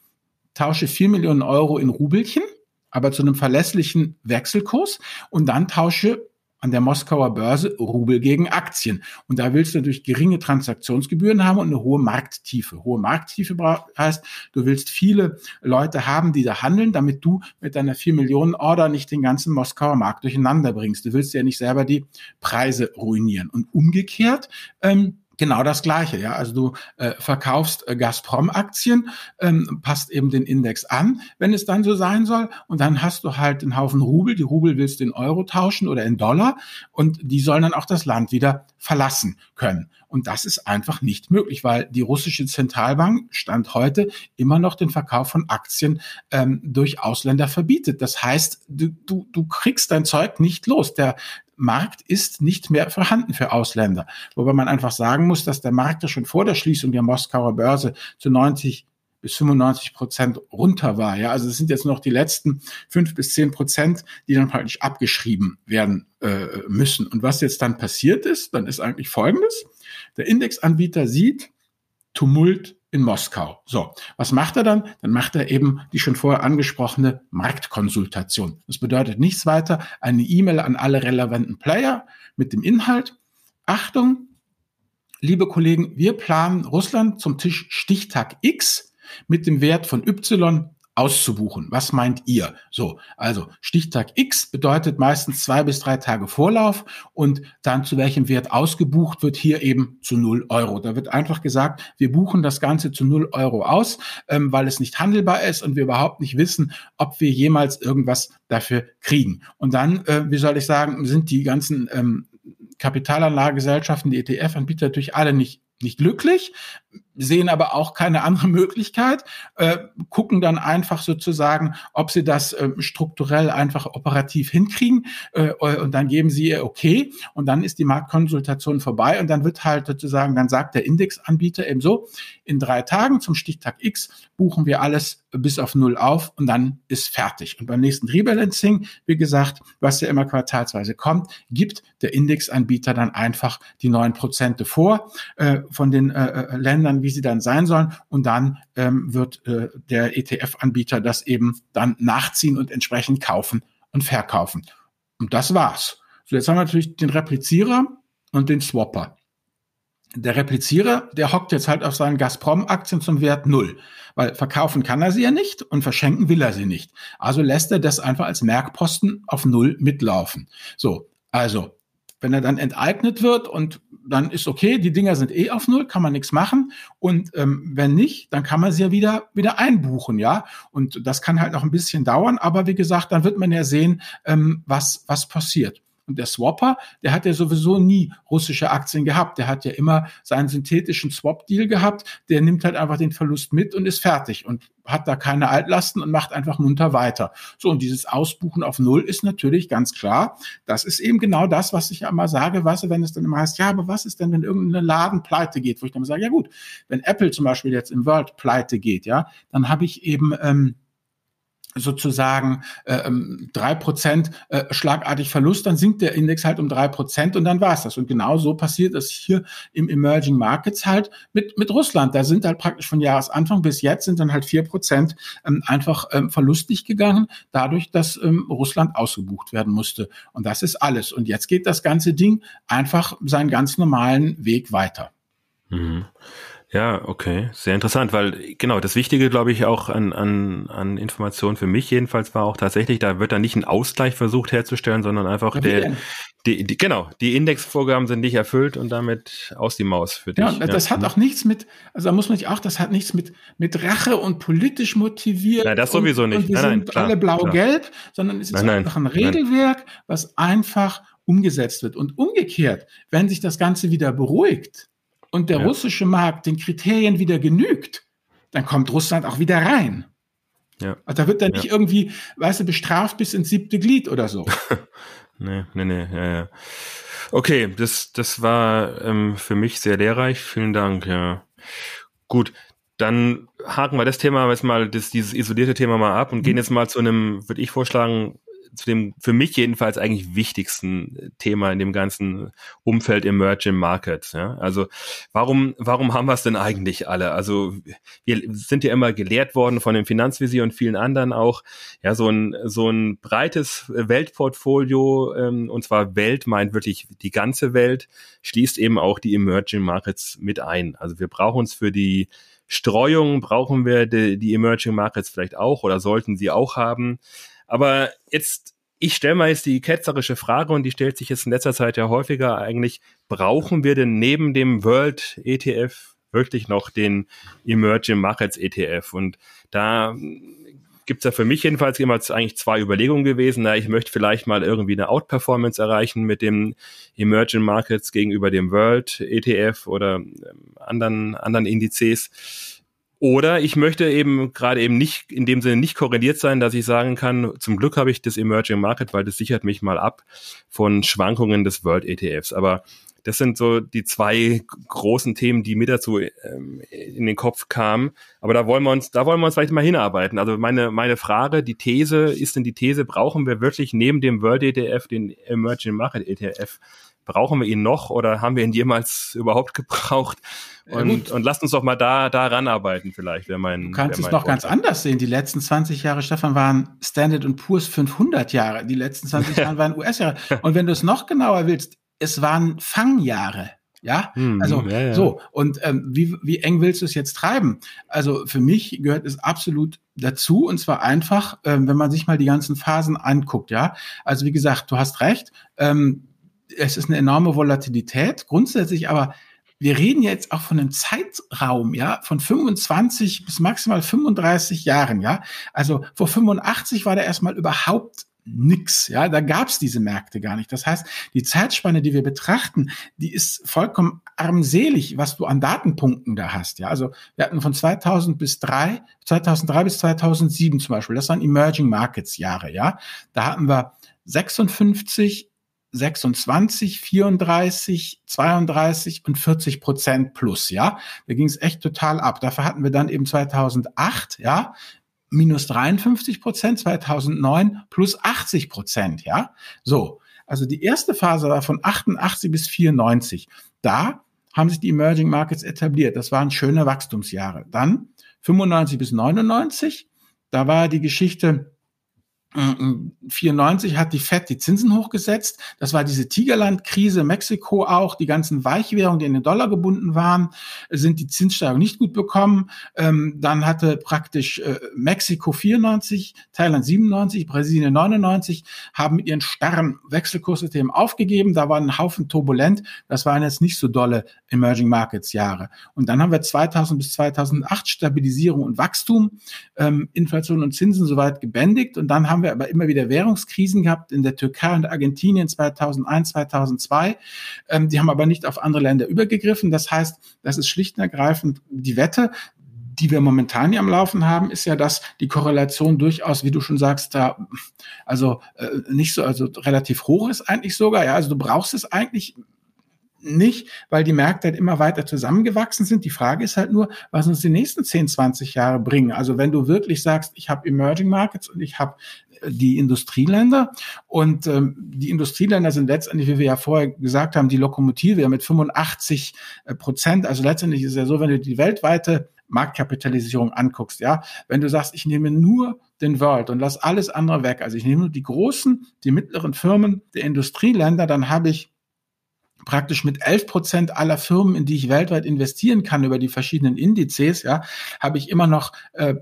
Speaker 2: tausche vier Millionen Euro in Rubelchen, aber zu einem verlässlichen Wechselkurs und dann tausche an der Moskauer Börse Rubel gegen Aktien. Und da willst du natürlich geringe Transaktionsgebühren haben und eine hohe Markttiefe. Hohe Markttiefe heißt, du willst viele Leute haben, die da handeln, damit du mit deiner 4 Millionen Order nicht den ganzen Moskauer Markt durcheinander bringst. Du willst ja nicht selber die Preise ruinieren. Und umgekehrt, ähm, genau das Gleiche. Ja, also du äh, verkaufst äh, Gazprom-Aktien, ähm, passt eben den Index an, wenn es dann so sein soll, und dann hast du halt einen Haufen Rubel. Die Rubel willst du in Euro tauschen oder in Dollar, und die sollen dann auch das Land wieder verlassen können. Und das ist einfach nicht möglich, weil die russische Zentralbank stand heute immer noch den Verkauf von Aktien ähm, durch Ausländer verbietet. Das heißt, du, du, du kriegst dein Zeug nicht los. Der, Markt ist nicht mehr vorhanden für Ausländer. Wobei man einfach sagen muss, dass der Markt ja schon vor der Schließung der Moskauer Börse zu 90 bis 95 Prozent runter war. Ja, also es sind jetzt noch die letzten fünf bis zehn Prozent, die dann praktisch abgeschrieben werden äh, müssen. Und was jetzt dann passiert ist, dann ist eigentlich Folgendes. Der Indexanbieter sieht Tumult in Moskau. So, was macht er dann? Dann macht er eben die schon vorher angesprochene Marktkonsultation. Das bedeutet nichts weiter, eine E-Mail an alle relevanten Player mit dem Inhalt. Achtung, liebe Kollegen, wir planen Russland zum Tisch Stichtag X mit dem Wert von Y auszubuchen. Was meint ihr? So, also Stichtag X bedeutet meistens zwei bis drei Tage Vorlauf und dann zu welchem Wert ausgebucht wird, hier eben zu null Euro. Da wird einfach gesagt, wir buchen das Ganze zu null Euro aus, ähm, weil es nicht handelbar ist und wir überhaupt nicht wissen, ob wir jemals irgendwas dafür kriegen. Und dann, äh, wie soll ich sagen, sind die ganzen ähm, Kapitalanlagegesellschaften, die ETF-Anbieter natürlich alle nicht nicht glücklich. Sehen aber auch keine andere Möglichkeit, äh, gucken dann einfach sozusagen, ob sie das äh, strukturell einfach operativ hinkriegen äh, und dann geben sie ihr okay und dann ist die Marktkonsultation vorbei und dann wird halt sozusagen, dann sagt der Indexanbieter eben so, in drei Tagen zum Stichtag X buchen wir alles bis auf Null auf und dann ist fertig. Und beim nächsten Rebalancing, wie gesagt, was ja immer quartalsweise kommt, gibt der Indexanbieter dann einfach die neuen Prozente vor äh, von den äh, Ländern, wie sie dann sein sollen. Und dann ähm, wird äh, der ETF-Anbieter das eben dann nachziehen und entsprechend kaufen und verkaufen. Und das war's. So, jetzt haben wir natürlich den Replizierer und den Swapper. Der Replizierer, der hockt jetzt halt auf seinen Gazprom-Aktien zum Wert null, weil verkaufen kann er sie ja nicht und verschenken will er sie nicht. Also lässt er das einfach als Merkposten auf null mitlaufen. So, also wenn er dann enteignet wird und dann ist okay, die Dinger sind eh auf null, kann man nichts machen. Und ähm, wenn nicht, dann kann man sie ja wieder wieder einbuchen, ja. Und das kann halt noch ein bisschen dauern, aber wie gesagt, dann wird man ja sehen, ähm, was was passiert. Und der Swapper, der hat ja sowieso nie russische Aktien gehabt. Der hat ja immer seinen synthetischen Swap-Deal gehabt. Der nimmt halt einfach den Verlust mit und ist fertig und hat da keine Altlasten und macht einfach munter weiter. So, und dieses Ausbuchen auf Null ist natürlich ganz klar. Das ist eben genau das, was ich ja immer sage, du, wenn es dann immer heißt, ja, aber was ist denn, wenn irgendein Laden pleite geht? Wo ich dann sage, ja gut, wenn Apple zum Beispiel jetzt im World pleite geht, ja, dann habe ich eben, ähm, sozusagen äh, ähm, drei äh, Prozent äh, schlagartig Verlust, dann sinkt der Index halt um drei Prozent und dann war's das. Und genau so passiert es hier im Emerging Markets halt mit, mit Russland. Da sind halt praktisch von Jahresanfang bis jetzt sind dann halt vier Prozent ähm, einfach ähm, verlustig gegangen, dadurch, dass ähm, Russland ausgebucht werden musste. Und das ist alles. Und jetzt geht das ganze Ding einfach seinen ganz normalen Weg weiter.
Speaker 3: Mhm. Ja, okay, sehr interessant, weil genau das Wichtige, glaube ich, auch an, an, an Informationen für mich jedenfalls war auch tatsächlich, da wird dann nicht ein Ausgleich versucht herzustellen, sondern einfach ja, der, die, die, genau, die Indexvorgaben sind nicht erfüllt und damit aus die Maus für dich.
Speaker 2: Ja, das ja. hat auch nichts mit, also da muss man nicht auch, das hat nichts mit, mit Rache und politisch motiviert.
Speaker 3: Nein, das sowieso
Speaker 2: und,
Speaker 3: nicht.
Speaker 2: Und wir nein, sind nein, alle blau-gelb, sondern es ist nein, einfach ein Regelwerk, was einfach umgesetzt wird. Und umgekehrt, wenn sich das Ganze wieder beruhigt, und der ja. russische Markt den Kriterien wieder genügt, dann kommt Russland auch wieder rein. Ja. Also da wird dann ja. nicht irgendwie, weißt du, bestraft bis ins siebte Glied oder so.
Speaker 3: nee, nee, nee, ja, ja. Okay, das, das war ähm, für mich sehr lehrreich. Vielen Dank, ja. Gut, dann haken wir das Thema jetzt mal, das, dieses isolierte Thema mal ab und mhm. gehen jetzt mal zu einem, würde ich vorschlagen, zu dem für mich jedenfalls eigentlich wichtigsten Thema in dem ganzen Umfeld Emerging Markets. Ja? Also warum, warum haben wir es denn eigentlich alle? Also wir sind ja immer gelehrt worden von dem Finanzvisier und vielen anderen auch, ja, so ein, so ein breites Weltportfolio, ähm, und zwar Welt meint wirklich die ganze Welt, schließt eben auch die Emerging Markets mit ein. Also wir brauchen uns für die Streuung brauchen wir die, die Emerging Markets vielleicht auch oder sollten sie auch haben. Aber jetzt, ich stelle mal jetzt die ketzerische Frage und die stellt sich jetzt in letzter Zeit ja häufiger eigentlich, brauchen wir denn neben dem World ETF wirklich noch den Emerging Markets ETF? Und da gibt's ja für mich jedenfalls immer eigentlich zwei Überlegungen gewesen. Na, ich möchte vielleicht mal irgendwie eine Outperformance erreichen mit dem Emerging Markets gegenüber dem World ETF oder ähm, anderen, anderen Indizes. Oder ich möchte eben gerade eben nicht in dem Sinne nicht korreliert sein, dass ich sagen kann, zum Glück habe ich das Emerging Market, weil das sichert mich mal ab von Schwankungen des World ETFs. Aber das sind so die zwei großen Themen, die mir dazu ähm, in den Kopf kamen. Aber da wollen wir uns, da wollen wir uns vielleicht mal hinarbeiten. Also meine, meine Frage, die These, ist denn die These, brauchen wir wirklich neben dem World ETF den Emerging Market ETF? Brauchen wir ihn noch oder haben wir ihn jemals überhaupt gebraucht? Und, ja, und lasst uns doch mal da, da ranarbeiten vielleicht. Wäre mein,
Speaker 2: du kannst
Speaker 3: es
Speaker 2: noch ganz anders sehen. Die letzten 20 Jahre, Stefan, waren Standard Poor's 500 Jahre. Die letzten 20 Jahre waren US-Jahre. Und wenn du es noch genauer willst, es waren Fangjahre. Ja, hm, also ja, ja. so. Und ähm, wie, wie eng willst du es jetzt treiben? Also für mich gehört es absolut dazu und zwar einfach, ähm, wenn man sich mal die ganzen Phasen anguckt. Ja, also wie gesagt, du hast recht. Ähm, es ist eine enorme Volatilität. Grundsätzlich aber wir reden jetzt auch von einem Zeitraum, ja, von 25 bis maximal 35 Jahren, ja. Also vor 85 war da erstmal überhaupt nix. Ja, da gab's diese Märkte gar nicht. Das heißt, die Zeitspanne, die wir betrachten, die ist vollkommen armselig, was du an Datenpunkten da hast. Ja, also wir hatten von 2000 bis 3, 2003 bis 2007 zum Beispiel, das waren Emerging Markets Jahre. Ja, da hatten wir 56 26, 34, 32 und 40 Prozent plus, ja. Da ging es echt total ab. Dafür hatten wir dann eben 2008, ja, minus 53 Prozent, 2009 plus 80 Prozent, ja. So, also die erste Phase war von 88 bis 94. Da haben sich die Emerging Markets etabliert. Das waren schöne Wachstumsjahre. Dann 95 bis 99, da war die Geschichte 94 hat die Fed die Zinsen hochgesetzt. Das war diese Tigerland-Krise, Mexiko auch. Die ganzen Weichwährungen, die in den Dollar gebunden waren, sind die Zinssteigerung nicht gut bekommen. Ähm, dann hatte praktisch äh, Mexiko 94, Thailand 97, Brasilien 99, haben mit ihren starren Wechselkurssystemen aufgegeben. Da war ein Haufen turbulent. Das waren jetzt nicht so dolle Emerging Markets Jahre. Und dann haben wir 2000 bis 2008 Stabilisierung und Wachstum, ähm, Inflation und Zinsen soweit gebändigt. Und dann haben wir wir aber immer wieder Währungskrisen gehabt in der Türkei und Argentinien 2001, 2002. Ähm, die haben aber nicht auf andere Länder übergegriffen. Das heißt, das ist schlicht und ergreifend die Wette, die wir momentan hier am Laufen haben, ist ja, dass die Korrelation durchaus, wie du schon sagst, da also äh, nicht so, also relativ hoch ist eigentlich sogar. Ja, also du brauchst es eigentlich nicht, weil die Märkte halt immer weiter zusammengewachsen sind. Die Frage ist halt nur, was uns die nächsten 10, 20 Jahre bringen. Also wenn du wirklich sagst, ich habe Emerging Markets und ich habe die Industrieländer. Und ähm, die Industrieländer sind letztendlich, wie wir ja vorher gesagt haben, die Lokomotive mit 85 äh, Prozent. Also letztendlich ist es ja so, wenn du die weltweite Marktkapitalisierung anguckst, ja, wenn du sagst, ich nehme nur den World und lass alles andere weg, also ich nehme nur die großen, die mittleren Firmen der Industrieländer, dann habe ich praktisch mit 11 Prozent aller Firmen, in die ich weltweit investieren kann über die verschiedenen Indizes, ja, habe ich immer noch äh,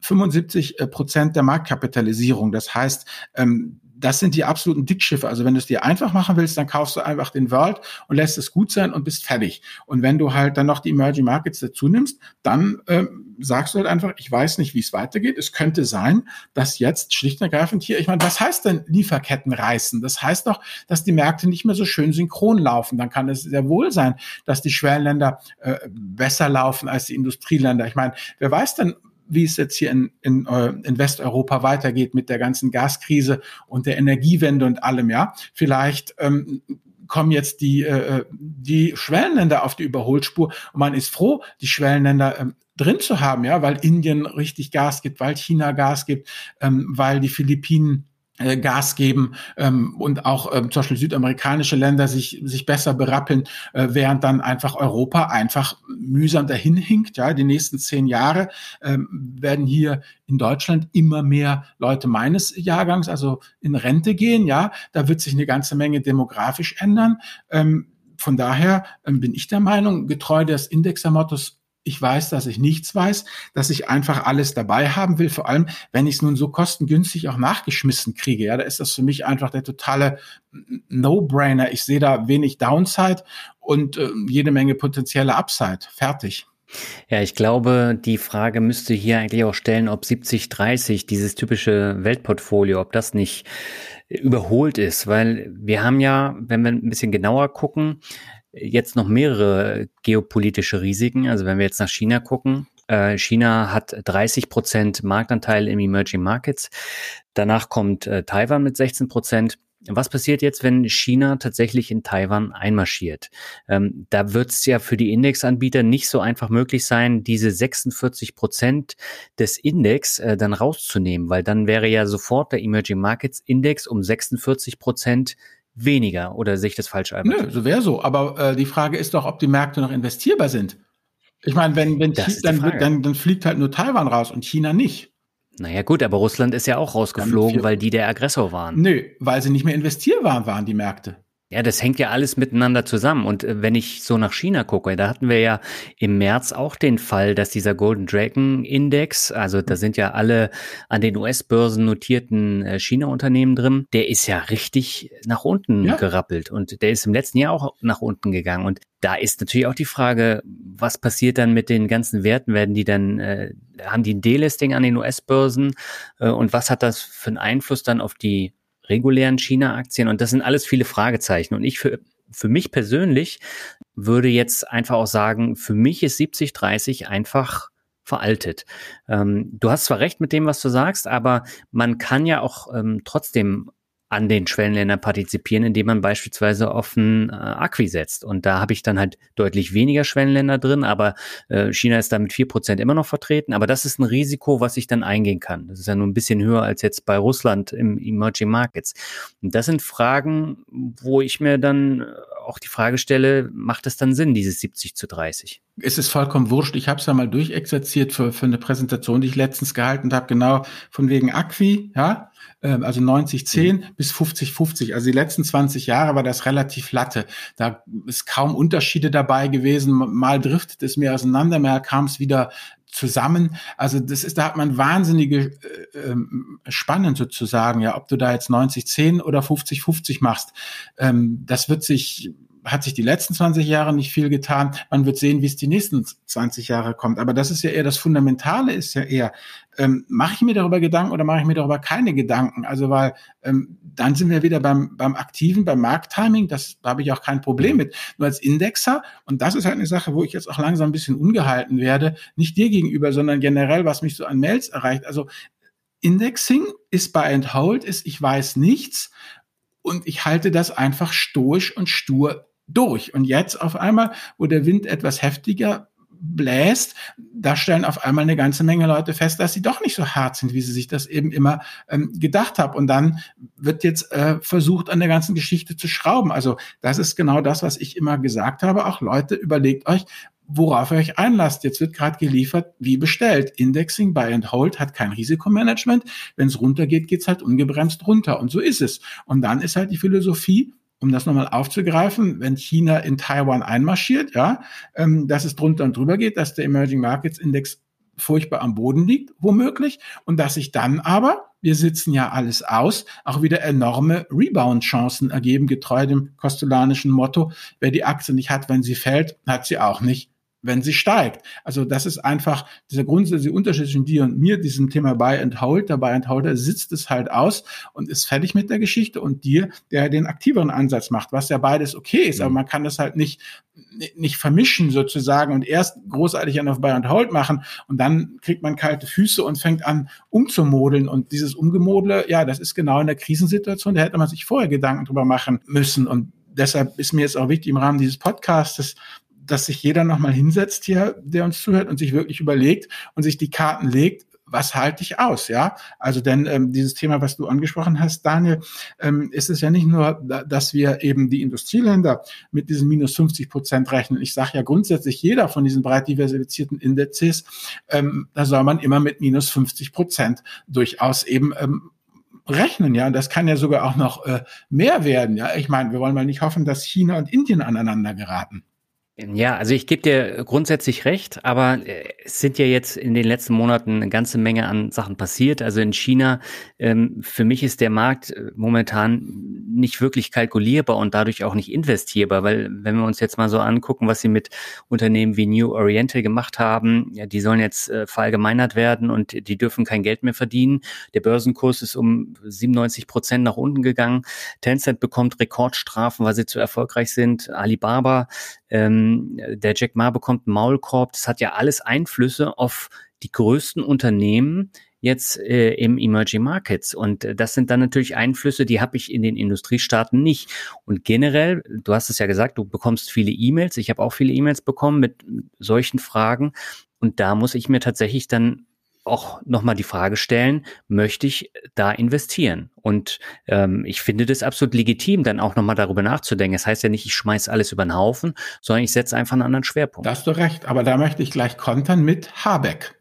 Speaker 2: 75 äh, Prozent der Marktkapitalisierung. Das heißt, ähm, das sind die absoluten Dickschiffe. Also wenn du es dir einfach machen willst, dann kaufst du einfach den World und lässt es gut sein und bist fertig. Und wenn du halt dann noch die Emerging Markets dazu nimmst, dann ähm, sagst du halt einfach, ich weiß nicht, wie es weitergeht. Es könnte sein, dass jetzt schlicht und ergreifend hier, ich meine, was heißt denn Lieferketten reißen? Das heißt doch, dass die Märkte nicht mehr so schön synchron laufen. Dann kann es sehr wohl sein, dass die Schwellenländer äh, besser laufen als die Industrieländer. Ich meine, wer weiß denn, wie es jetzt hier in, in, äh, in Westeuropa weitergeht mit der ganzen Gaskrise und der Energiewende und allem, ja. Vielleicht ähm, kommen jetzt die, äh, die Schwellenländer auf die Überholspur und man ist froh, die Schwellenländer ähm, drin zu haben, ja, weil Indien richtig Gas gibt, weil China Gas gibt, ähm, weil die Philippinen äh, Gas geben ähm, und auch ähm, zum Beispiel südamerikanische Länder sich, sich besser berappeln, äh, während dann einfach Europa einfach mühsam dahin hinkt. Ja, die nächsten zehn Jahre ähm, werden hier in Deutschland immer mehr Leute meines Jahrgangs, also in Rente gehen. Ja, da wird sich eine ganze Menge demografisch ändern. Ähm, von daher ähm, bin ich der Meinung, getreu des Indexermottos ich weiß, dass ich nichts weiß, dass ich einfach alles dabei haben will, vor allem, wenn ich es nun so kostengünstig auch nachgeschmissen kriege. Ja, da ist das für mich einfach der totale No-Brainer. Ich sehe da wenig Downside und äh, jede Menge potenzielle Upside. Fertig.
Speaker 1: Ja, ich glaube, die Frage müsste hier eigentlich auch stellen, ob 70-30, dieses typische Weltportfolio, ob das nicht überholt ist, weil wir haben ja, wenn wir ein bisschen genauer gucken, jetzt noch mehrere geopolitische Risiken. Also wenn wir jetzt nach China gucken, äh, China hat 30 Prozent Marktanteil im Emerging Markets. Danach kommt äh, Taiwan mit 16 Prozent. Was passiert jetzt, wenn China tatsächlich in Taiwan einmarschiert? Ähm, da wird es ja für die Indexanbieter nicht so einfach möglich sein, diese 46 Prozent des Index äh, dann rauszunehmen, weil dann wäre ja sofort der Emerging Markets Index um 46 Prozent weniger oder sehe ich das falsch,
Speaker 2: Albert? Nö, so wäre so. Aber äh, die Frage ist doch, ob die Märkte noch investierbar sind. Ich meine, wenn, wenn China, dann, dann, dann fliegt halt nur Taiwan raus und China nicht.
Speaker 1: Naja gut, aber Russland ist ja auch rausgeflogen, weil die der Aggressor waren.
Speaker 2: Nö, weil sie nicht mehr investierbar waren, die Märkte.
Speaker 1: Ja, das hängt ja alles miteinander zusammen. Und äh, wenn ich so nach China gucke, da hatten wir ja im März auch den Fall, dass dieser Golden Dragon Index, also da sind ja alle an den US-Börsen notierten äh, China-Unternehmen drin, der ist ja richtig nach unten ja. gerappelt. Und der ist im letzten Jahr auch nach unten gegangen. Und da ist natürlich auch die Frage, was passiert dann mit den ganzen Werten? Werden die dann, äh, haben die ein Delisting an den US-Börsen? Äh, und was hat das für einen Einfluss dann auf die regulären China-Aktien und das sind alles viele Fragezeichen. Und ich für, für mich persönlich würde jetzt einfach auch sagen, für mich ist 70-30 einfach veraltet. Ähm, du hast zwar recht mit dem, was du sagst, aber man kann ja auch ähm, trotzdem an den Schwellenländern partizipieren, indem man beispielsweise auf ein äh, Acqui setzt. Und da habe ich dann halt deutlich weniger Schwellenländer drin, aber äh, China ist da mit vier Prozent immer noch vertreten. Aber das ist ein Risiko, was ich dann eingehen kann. Das ist ja nur ein bisschen höher als jetzt bei Russland im Emerging Markets. Und das sind Fragen, wo ich mir dann auch die Frage stelle, macht es dann Sinn, dieses 70 zu 30?
Speaker 2: Es ist vollkommen wurscht. Ich habe es ja mal durchexerziert für, für eine Präsentation, die ich letztens gehalten habe, genau von wegen Acqui, ja, ähm, also 90-10 mhm. bis 50-50. Also die letzten 20 Jahre war das relativ latte. Da ist kaum Unterschiede dabei gewesen. Mal driftet es mehr auseinander, mal kam es wieder zusammen. Also das ist, da hat man wahnsinnige äh, ähm, Spannen sozusagen, ja, ob du da jetzt 90-10 oder 50-50 machst. Ähm, das wird sich hat sich die letzten 20 Jahre nicht viel getan. Man wird sehen, wie es die nächsten 20 Jahre kommt. Aber das ist ja eher das Fundamentale, ist ja eher, ähm, mache ich mir darüber Gedanken oder mache ich mir darüber keine Gedanken? Also weil ähm, dann sind wir wieder beim, beim aktiven, beim Markttiming. Das da habe ich auch kein Problem mit. Nur als Indexer, und das ist halt eine Sache, wo ich jetzt auch langsam ein bisschen ungehalten werde, nicht dir gegenüber, sondern generell, was mich so an Mails erreicht. Also Indexing ist Buy and Hold, ist ich weiß nichts und ich halte das einfach stoisch und stur durch. Und jetzt auf einmal, wo der Wind etwas heftiger bläst, da stellen auf einmal eine ganze Menge Leute fest, dass sie doch nicht so hart sind, wie sie sich das eben immer ähm, gedacht haben. Und dann wird jetzt äh, versucht, an der ganzen Geschichte zu schrauben. Also das ist genau das, was ich immer gesagt habe. Auch Leute, überlegt euch, worauf ihr euch einlasst. Jetzt wird gerade geliefert, wie bestellt. Indexing, Buy and Hold hat kein Risikomanagement. Wenn es runtergeht, geht's halt ungebremst runter. Und so ist es. Und dann ist halt die Philosophie, um das nochmal aufzugreifen, wenn China in Taiwan einmarschiert, ja, ähm, dass es drunter und drüber geht, dass der Emerging Markets Index furchtbar am Boden liegt, womöglich, und dass sich dann aber, wir sitzen ja alles aus, auch wieder enorme Rebound-Chancen ergeben, getreu dem kostulanischen Motto, wer die Aktie nicht hat, wenn sie fällt, hat sie auch nicht, wenn sie steigt. Also das ist einfach dieser grundsätzliche Unterschied zwischen dir und mir, diesem Thema Buy and Hold. Der Buy and Holder sitzt es halt aus und ist fertig mit der Geschichte und dir, der den aktiveren Ansatz macht, was ja beides okay ist, mhm. aber man kann das halt nicht, nicht vermischen sozusagen und erst großartig an auf Buy and Hold machen und dann kriegt man kalte Füße und fängt an umzumodeln und dieses Umgemodle, ja, das ist genau in der Krisensituation, da hätte man sich vorher Gedanken drüber machen müssen und deshalb ist mir jetzt auch wichtig im Rahmen dieses Podcasts dass sich jeder nochmal hinsetzt hier, der uns zuhört und sich wirklich überlegt und sich die Karten legt, was halte ich aus, ja? Also denn ähm, dieses Thema, was du angesprochen hast, Daniel, ähm, ist es ja nicht nur, dass wir eben die Industrieländer mit diesen minus 50 Prozent rechnen. Ich sage ja grundsätzlich, jeder von diesen breit diversifizierten Indizes, ähm, da soll man immer mit minus 50 Prozent durchaus eben ähm, rechnen, ja. Und das kann ja sogar auch noch äh, mehr werden, ja. Ich meine, wir wollen mal nicht hoffen, dass China und Indien aneinander geraten.
Speaker 1: Ja, also ich gebe dir grundsätzlich recht, aber äh, es sind ja jetzt in den letzten Monaten eine ganze Menge an Sachen passiert. Also in China, ähm, für mich ist der Markt äh, momentan nicht wirklich kalkulierbar und dadurch auch nicht investierbar, weil wenn wir uns jetzt mal so angucken, was sie mit Unternehmen wie New Oriental gemacht haben, ja, die sollen jetzt äh, verallgemeinert werden und die dürfen kein Geld mehr verdienen. Der Börsenkurs ist um 97 Prozent nach unten gegangen. Tencent bekommt Rekordstrafen, weil sie zu erfolgreich sind. Alibaba ähm, der Jack Ma bekommt einen Maulkorb. Das hat ja alles Einflüsse auf die größten Unternehmen jetzt äh, im Emerging Markets. Und äh, das sind dann natürlich Einflüsse, die habe ich in den Industriestaaten nicht. Und generell, du hast es ja gesagt, du bekommst viele E-Mails. Ich habe auch viele E-Mails bekommen mit solchen Fragen. Und da muss ich mir tatsächlich dann auch nochmal die Frage stellen, möchte ich da investieren? Und ähm, ich finde das absolut legitim, dann auch nochmal darüber nachzudenken. Das heißt ja nicht, ich schmeiß alles über den Haufen, sondern ich setze einfach einen anderen Schwerpunkt.
Speaker 2: Da hast du recht, aber da möchte ich gleich kontern mit Habeck.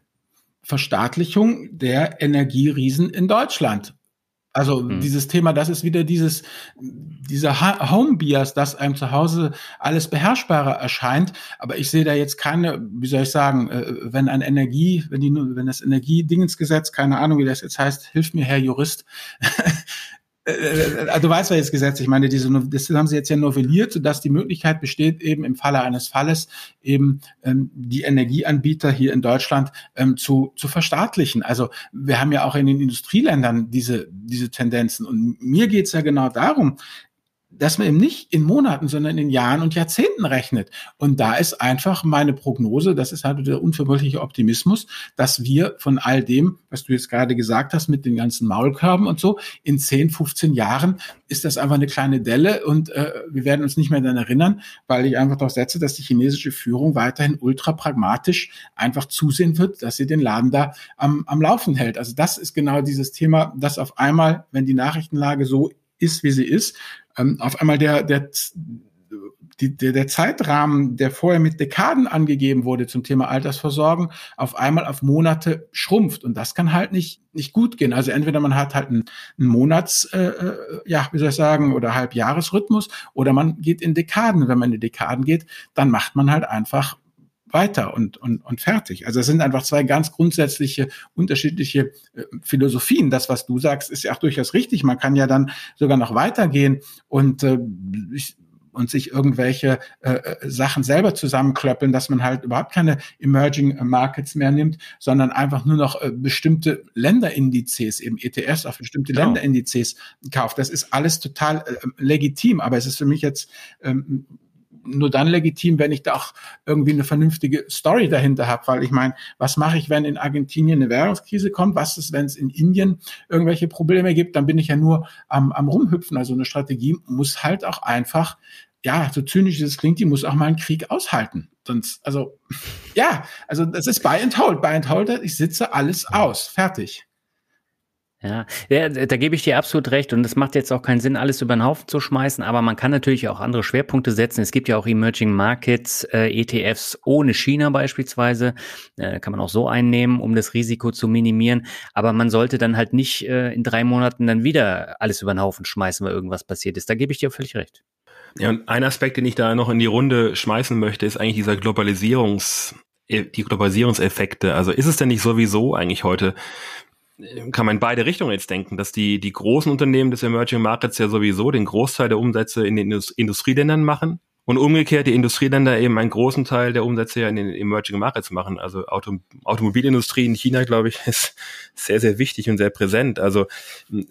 Speaker 2: Verstaatlichung der Energieriesen in Deutschland. Also hm. dieses Thema, das ist wieder dieses, dieser Home-Bias, dass einem zu Hause alles beherrschbarer erscheint. Aber ich sehe da jetzt keine, wie soll ich sagen, äh, wenn ein Energie, wenn die, wenn das Energiedingensgesetz, keine Ahnung, wie das jetzt heißt, hilft mir Herr Jurist, du weißt welches Gesetz, ich meine, diese, das haben sie jetzt ja novelliert, sodass die Möglichkeit besteht, eben im Falle eines Falles eben ähm, die Energieanbieter hier in Deutschland ähm, zu, zu verstaatlichen. Also wir haben ja auch in den Industrieländern diese, diese Tendenzen. Und mir geht's ja genau darum, dass man eben nicht in Monaten, sondern in Jahren und Jahrzehnten rechnet. Und da ist einfach meine Prognose, das ist halt der unverbrüchliche Optimismus, dass wir von all dem, was du jetzt gerade gesagt hast, mit den ganzen Maulkörben und so, in 10, 15 Jahren ist das einfach eine kleine Delle und äh, wir werden uns nicht mehr daran erinnern, weil ich einfach darauf setze, dass die chinesische Führung weiterhin ultra pragmatisch einfach zusehen wird, dass sie den Laden da am, am Laufen hält. Also das ist genau dieses Thema, dass auf einmal, wenn die Nachrichtenlage so ist, wie sie ist, ähm, auf einmal der, der, der, der Zeitrahmen, der vorher mit Dekaden angegeben wurde zum Thema Altersversorgung, auf einmal auf Monate schrumpft. Und das kann halt nicht, nicht gut gehen. Also entweder man hat halt einen, einen Monats, äh, äh ja, wie soll ich sagen, oder Halbjahresrhythmus, oder man geht in Dekaden. Wenn man in Dekaden geht, dann macht man halt einfach weiter und, und, und fertig. Also es sind einfach zwei ganz grundsätzliche, unterschiedliche äh, Philosophien. Das, was du sagst, ist ja auch durchaus richtig. Man kann ja dann sogar noch weitergehen und äh, ich, und sich irgendwelche äh, äh Sachen selber zusammenklöppeln, dass man halt überhaupt keine Emerging Markets mehr nimmt, sondern einfach nur noch äh, bestimmte Länderindizes, eben ETFs auf bestimmte genau. Länderindizes kauft. Das ist alles total äh, legitim, aber es ist für mich jetzt ähm, nur dann legitim, wenn ich da auch irgendwie eine vernünftige Story dahinter habe, weil ich meine, was mache ich, wenn in Argentinien eine Währungskrise kommt? Was ist, wenn es in Indien irgendwelche Probleme gibt? Dann bin ich ja nur am, am rumhüpfen. Also eine Strategie muss halt auch einfach ja, so zynisch es klingt, die muss auch mal einen Krieg aushalten. Sonst, also, ja, also das ist Buy and Hold. Buy and Hold, ich sitze alles aus. Fertig.
Speaker 1: Ja, ja, da gebe ich dir absolut recht. Und es macht jetzt auch keinen Sinn, alles über den Haufen zu schmeißen. Aber man kann natürlich auch andere Schwerpunkte setzen. Es gibt ja auch Emerging Markets, äh, ETFs ohne China beispielsweise. Äh, kann man auch so einnehmen, um das Risiko zu minimieren. Aber man sollte dann halt nicht äh, in drei Monaten dann wieder alles über den Haufen schmeißen, weil irgendwas passiert ist. Da gebe ich dir völlig recht.
Speaker 3: Ja, und ein Aspekt, den ich da noch in die Runde schmeißen möchte, ist eigentlich dieser Globalisierungs, die Globalisierungseffekte. Also ist es denn nicht sowieso eigentlich heute kann man in beide Richtungen jetzt denken, dass die, die großen Unternehmen des Emerging Markets ja sowieso den Großteil der Umsätze in den Industrieländern machen und umgekehrt die Industrieländer eben einen großen Teil der Umsätze ja in den Emerging Markets machen. Also Auto, Automobilindustrie in China, glaube ich, ist sehr, sehr wichtig und sehr präsent. Also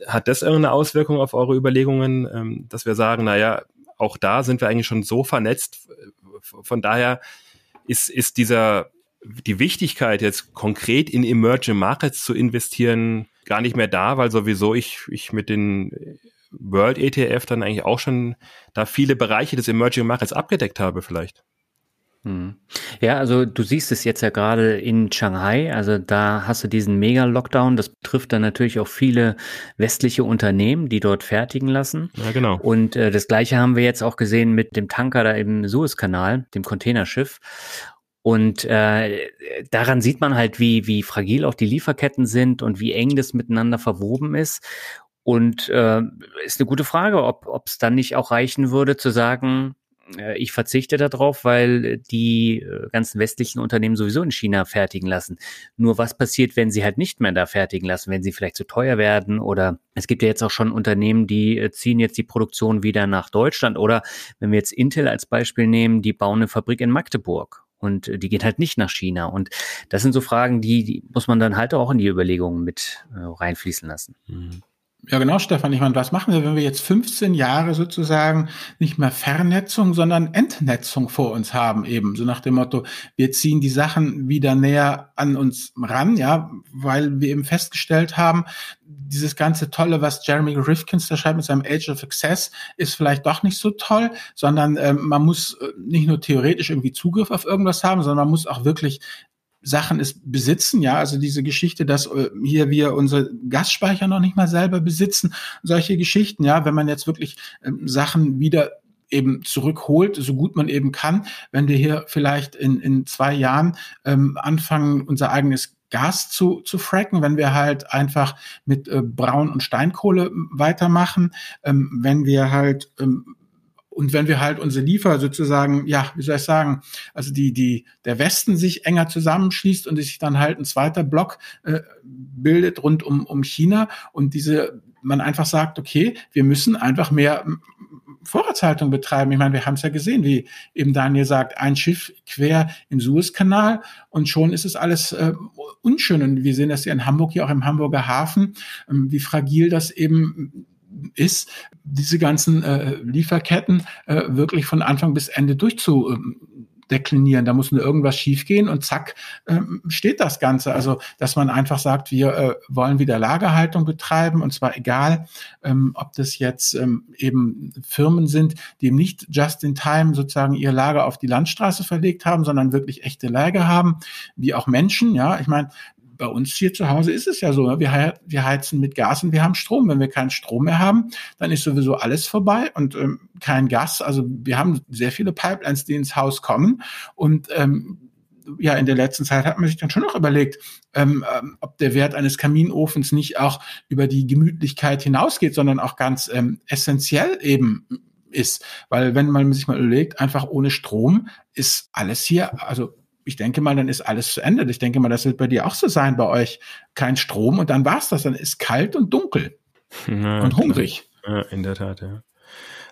Speaker 3: hat das irgendeine Auswirkung auf eure Überlegungen, ähm, dass wir sagen, na ja, auch da sind wir eigentlich schon so vernetzt. Von daher ist, ist dieser die Wichtigkeit jetzt konkret in Emerging Markets zu investieren gar nicht mehr da, weil sowieso ich, ich mit den World ETF dann eigentlich auch schon da viele Bereiche des Emerging Markets abgedeckt habe vielleicht.
Speaker 1: Hm. Ja, also du siehst es jetzt ja gerade in Shanghai, also da hast du diesen Mega-Lockdown, das betrifft dann natürlich auch viele westliche Unternehmen, die dort fertigen lassen.
Speaker 3: Ja, genau.
Speaker 1: Und äh, das gleiche haben wir jetzt auch gesehen mit dem Tanker da im Suezkanal, dem Containerschiff. Und äh, daran sieht man halt, wie, wie fragil auch die Lieferketten sind und wie eng das miteinander verwoben ist. Und äh, ist eine gute Frage, ob es dann nicht auch reichen würde zu sagen, äh, ich verzichte darauf, weil die äh, ganzen westlichen Unternehmen sowieso in China fertigen lassen. Nur was passiert, wenn sie halt nicht mehr da fertigen lassen, wenn sie vielleicht zu teuer werden oder es gibt ja jetzt auch schon Unternehmen, die äh, ziehen jetzt die Produktion wieder nach Deutschland oder wenn wir jetzt Intel als Beispiel nehmen, die bauen eine Fabrik in Magdeburg und die geht halt nicht nach China. Und das sind so Fragen, die, die muss man dann halt auch in die Überlegungen mit äh, reinfließen lassen.
Speaker 2: Mhm. Ja, genau, Stefan. Ich meine, was machen wir, wenn wir jetzt 15 Jahre sozusagen nicht mehr Vernetzung, sondern Entnetzung vor uns haben, eben so nach dem Motto, wir ziehen die Sachen wieder näher an uns ran, ja, weil wir eben festgestellt haben, dieses ganze Tolle, was Jeremy Rifkins da schreibt mit seinem Age of Success, ist vielleicht doch nicht so toll, sondern ähm, man muss äh, nicht nur theoretisch irgendwie Zugriff auf irgendwas haben, sondern man muss auch wirklich Sachen ist besitzen, ja, also diese Geschichte, dass äh, hier wir unsere Gasspeicher noch nicht mal selber besitzen, solche Geschichten, ja, wenn man jetzt wirklich ähm, Sachen wieder eben zurückholt, so gut man eben kann, wenn wir hier vielleicht in, in zwei Jahren ähm, anfangen, unser eigenes Gas zu, zu fracken, wenn wir halt einfach mit äh, Braun- und Steinkohle weitermachen, ähm, wenn wir halt ähm, und wenn wir halt unsere Liefer sozusagen, ja, wie soll ich sagen, also die, die, der Westen sich enger zusammenschließt und sich dann halt ein zweiter Block äh, bildet rund um, um China und diese man einfach sagt, okay, wir müssen einfach mehr Vorratshaltung betreiben. Ich meine, wir haben es ja gesehen, wie eben Daniel sagt, ein Schiff quer im Suezkanal und schon ist es alles äh, unschön. Und wir sehen das ja in Hamburg, hier auch im Hamburger Hafen, ähm, wie fragil das eben ist, diese ganzen äh, Lieferketten äh, wirklich von Anfang bis Ende durchzu, ähm. Da muss nur irgendwas schiefgehen und zack, ähm, steht das Ganze. Also, dass man einfach sagt, wir äh, wollen wieder Lagerhaltung betreiben und zwar egal, ähm, ob das jetzt ähm, eben Firmen sind, die nicht just in time sozusagen ihr Lager auf die Landstraße verlegt haben, sondern wirklich echte Lager haben, wie auch Menschen. Ja, ich meine, bei uns hier zu Hause ist es ja so, ne? wir, wir heizen mit Gas und wir haben Strom. Wenn wir keinen Strom mehr haben, dann ist sowieso alles vorbei und ähm, kein Gas. Also wir haben sehr viele Pipelines, die ins Haus kommen und ähm, ja, in der letzten Zeit hat man sich dann schon noch überlegt, ähm, ähm, ob der Wert eines Kaminofens nicht auch über die Gemütlichkeit hinausgeht, sondern auch ganz ähm, essentiell eben ist. Weil wenn man sich mal überlegt, einfach ohne Strom ist alles hier, also ich denke mal, dann ist alles zu Ende. Ich denke mal, das wird bei dir auch so sein, bei euch kein Strom und dann war's das. Dann ist kalt und dunkel
Speaker 3: ja, und hungrig. Ja, in der Tat, ja.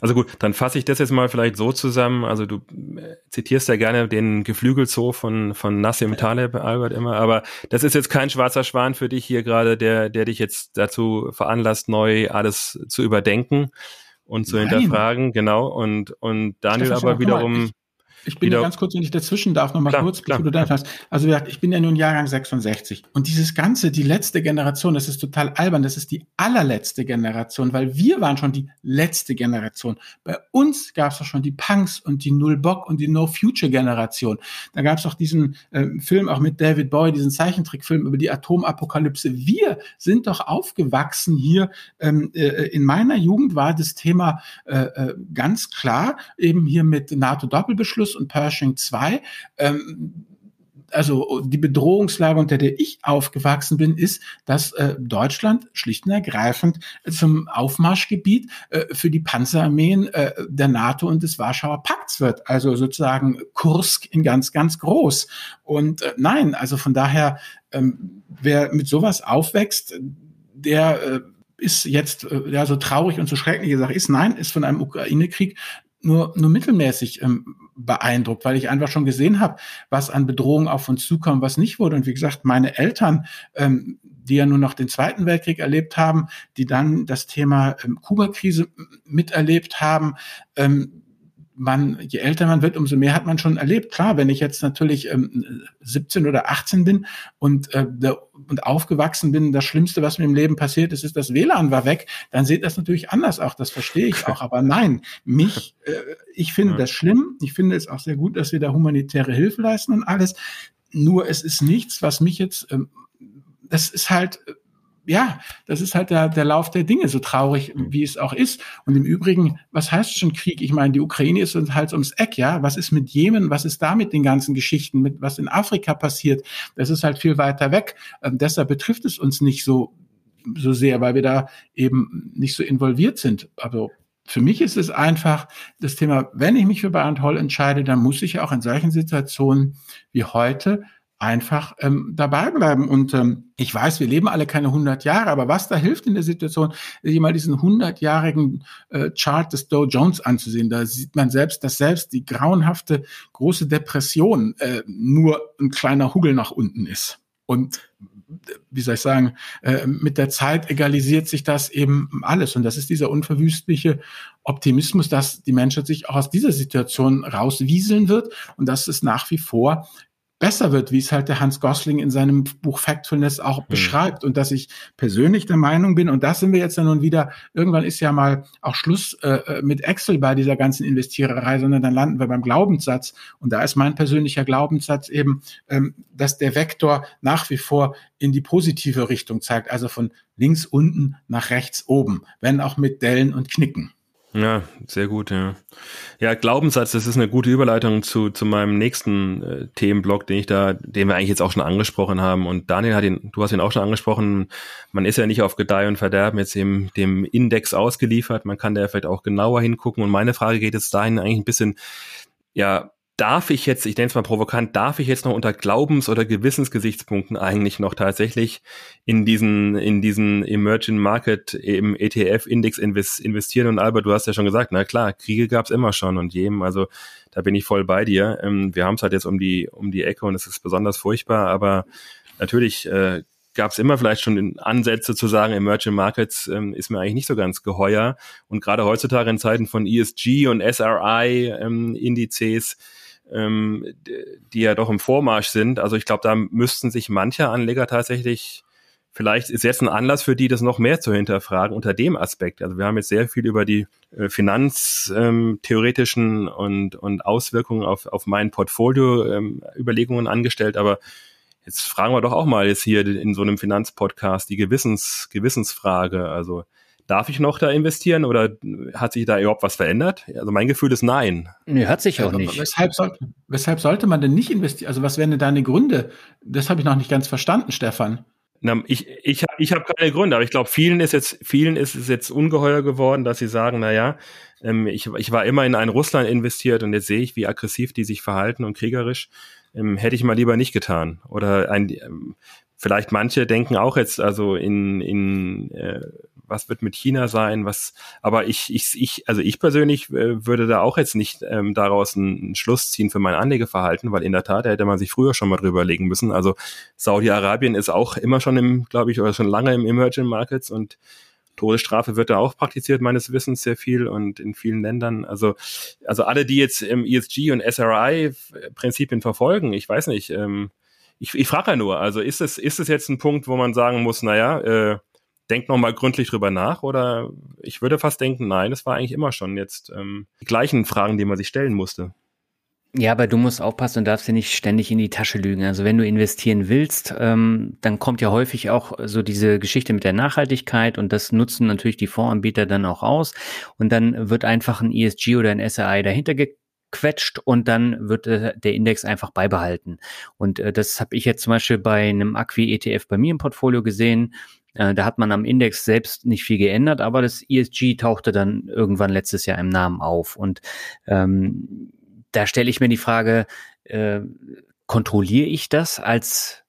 Speaker 3: Also gut, dann fasse ich das jetzt mal vielleicht so zusammen. Also du äh, zitierst ja gerne den Geflügelzoo von, von Nassim Taleb, Albert immer, aber das ist jetzt kein schwarzer Schwan für dich hier gerade, der, der dich jetzt dazu veranlasst, neu alles zu überdenken und zu Nein. hinterfragen, genau. Und, und Daniel aber wiederum.
Speaker 2: Ich bin ja ganz kurz, wenn ich dazwischen darf, noch mal klar, kurz, klar. du da hast. Also ich bin ja nun Jahrgang 66. Und dieses Ganze, die letzte Generation, das ist total albern. Das ist die allerletzte Generation, weil wir waren schon die letzte Generation. Bei uns gab es doch schon die Punks und die Null Bock und die No Future Generation. Da gab es auch diesen äh, Film auch mit David Boy, diesen Zeichentrickfilm über die Atomapokalypse. Wir sind doch aufgewachsen hier. Ähm, äh, in meiner Jugend war das Thema äh, äh ganz klar eben hier mit NATO-Doppelbeschluss und Pershing 2. Ähm, also die Bedrohungslage, unter der ich aufgewachsen bin, ist, dass äh, Deutschland schlicht und ergreifend zum Aufmarschgebiet äh, für die Panzerarmeen äh, der NATO und des Warschauer Pakts wird. Also sozusagen Kursk in ganz, ganz groß. Und äh, nein, also von daher, ähm, wer mit sowas aufwächst, der äh, ist jetzt äh, ja so traurig und so schrecklich gesagt ist, nein, ist von einem Ukraine-Krieg nur, nur mittelmäßig ähm, beeindruckt, weil ich einfach schon gesehen habe, was an Bedrohungen auf uns zukommt, was nicht wurde. Und wie gesagt, meine Eltern, ähm, die ja nur noch den Zweiten Weltkrieg erlebt haben, die dann das Thema ähm, Kuba-Krise miterlebt haben, ähm, man, je älter man wird, umso mehr hat man schon erlebt. Klar, wenn ich jetzt natürlich ähm, 17 oder 18 bin und, äh, der, und aufgewachsen bin, das Schlimmste, was mir im Leben passiert ist, ist, das WLAN war weg, dann sieht das natürlich anders auch. Das verstehe ich auch. Aber nein, mich, äh, ich finde ja. das schlimm. Ich finde es auch sehr gut, dass wir da humanitäre Hilfe leisten und alles. Nur es ist nichts, was mich jetzt, ähm, das ist halt ja, das ist halt der, der Lauf der Dinge, so traurig, mhm. wie es auch ist. Und im Übrigen, was heißt schon Krieg? Ich meine, die Ukraine ist uns halt ums Eck, ja. Was ist mit Jemen? Was ist da mit den ganzen Geschichten, mit was in Afrika passiert? Das ist halt viel weiter weg. Ähm, deshalb betrifft es uns nicht so, so sehr, weil wir da eben nicht so involviert sind. Also für mich ist es einfach das Thema, wenn ich mich für Bayern Hall entscheide, dann muss ich auch in solchen Situationen wie heute einfach ähm, dabei bleiben. Und ähm, ich weiß, wir leben alle keine 100 Jahre, aber was da hilft in der Situation, sich mal diesen 100-jährigen äh, Chart des Dow Jones anzusehen. Da sieht man selbst, dass selbst die grauenhafte große Depression äh, nur ein kleiner Hugel nach unten ist. Und wie soll ich sagen, äh, mit der Zeit egalisiert sich das eben alles. Und das ist dieser unverwüstliche Optimismus, dass die Menschheit sich auch aus dieser Situation rauswieseln wird und dass es nach wie vor besser wird, wie es halt der Hans Gosling in seinem Buch Factfulness auch mhm. beschreibt und dass ich persönlich der Meinung bin und das sind wir jetzt dann nun wieder, irgendwann ist ja mal auch Schluss äh, äh, mit Excel bei dieser ganzen Investiererei, sondern dann landen wir beim Glaubenssatz und da ist mein persönlicher Glaubenssatz eben, ähm, dass der Vektor nach wie vor in die positive Richtung zeigt, also von links unten nach rechts oben, wenn auch mit Dellen und Knicken.
Speaker 3: Ja, sehr gut, ja. Ja, Glaubenssatz, das ist eine gute Überleitung zu, zu meinem nächsten äh, Themenblock, den ich da, den wir eigentlich jetzt auch schon angesprochen haben. Und Daniel hat ihn, du hast ihn auch schon angesprochen. Man ist ja nicht auf Gedeih und Verderben jetzt dem, dem Index ausgeliefert. Man kann da vielleicht auch genauer hingucken. Und meine Frage geht jetzt dahin eigentlich ein bisschen, ja, darf ich jetzt, ich nenne es mal provokant, darf ich jetzt noch unter Glaubens- oder Gewissensgesichtspunkten eigentlich noch tatsächlich in diesen, in diesen Emerging Market im ETF-Index investieren? Und Albert, du hast ja schon gesagt, na klar, Kriege gab es immer schon und jedem, also da bin ich voll bei dir. Ähm, wir haben es halt jetzt um die, um die Ecke und es ist besonders furchtbar, aber natürlich äh, gab es immer vielleicht schon Ansätze zu sagen, Emerging Markets ähm, ist mir eigentlich nicht so ganz geheuer. Und gerade heutzutage in Zeiten von ESG und SRI-Indizes, ähm, ähm, die ja doch im Vormarsch sind, also ich glaube, da müssten sich manche Anleger tatsächlich vielleicht ist jetzt ein Anlass für die, das noch mehr zu hinterfragen unter dem Aspekt. Also wir haben jetzt sehr viel über die äh, finanztheoretischen ähm, und, und Auswirkungen auf, auf mein Portfolio ähm, Überlegungen angestellt, aber Jetzt fragen wir doch auch mal jetzt hier in so einem Finanzpodcast die Gewissens, Gewissensfrage. Also darf ich noch da investieren oder hat sich da überhaupt was verändert? Also mein Gefühl ist nein.
Speaker 1: Nee, hat sich auch nicht.
Speaker 2: Weshalb, soll, weshalb sollte man denn nicht investieren? Also was wären denn deine Gründe? Das habe ich noch nicht ganz verstanden, Stefan.
Speaker 3: Na, ich ich habe ich hab keine Gründe, aber ich glaube, vielen ist jetzt vielen ist es jetzt ungeheuer geworden, dass sie sagen, na ja, ähm, ich, ich war immer in ein Russland investiert und jetzt sehe ich, wie aggressiv die sich verhalten und kriegerisch ähm, hätte ich mal lieber nicht getan. Oder ein, ähm, vielleicht manche denken auch jetzt, also in, in äh, was wird mit China sein, was, aber ich, ich, ich, also ich persönlich äh, würde da auch jetzt nicht ähm, daraus einen, einen Schluss ziehen für mein Anlegeverhalten, weil in der Tat da hätte man sich früher schon mal drüber legen müssen. Also Saudi-Arabien ist auch immer schon im, glaube ich, oder schon lange im Emerging Markets und Todesstrafe wird da auch praktiziert, meines Wissens sehr viel und in vielen Ländern. Also, also alle, die jetzt im ESG und SRI-Prinzipien verfolgen, ich weiß nicht, ähm, ich, ich frage ja nur, also ist es, ist es jetzt ein Punkt, wo man sagen muss, naja, äh, denkt noch mal gründlich drüber nach oder ich würde fast denken, nein, es war eigentlich immer schon jetzt ähm, die gleichen Fragen, die man sich stellen musste.
Speaker 1: Ja, aber du musst aufpassen und darfst dir nicht ständig in die Tasche lügen. Also wenn du investieren willst, ähm, dann kommt ja häufig auch so diese Geschichte mit der Nachhaltigkeit und das nutzen natürlich die Fondsanbieter dann auch aus und dann wird einfach ein ESG oder ein SRI dahinter gequetscht und dann wird äh, der Index einfach beibehalten. Und äh, das habe ich jetzt zum Beispiel bei einem Acqui-ETF bei mir im Portfolio gesehen. Äh, da hat man am Index selbst nicht viel geändert, aber das ESG tauchte dann irgendwann letztes Jahr im Namen auf. Und ähm, da stelle ich mir die Frage, äh, kontrolliere ich das als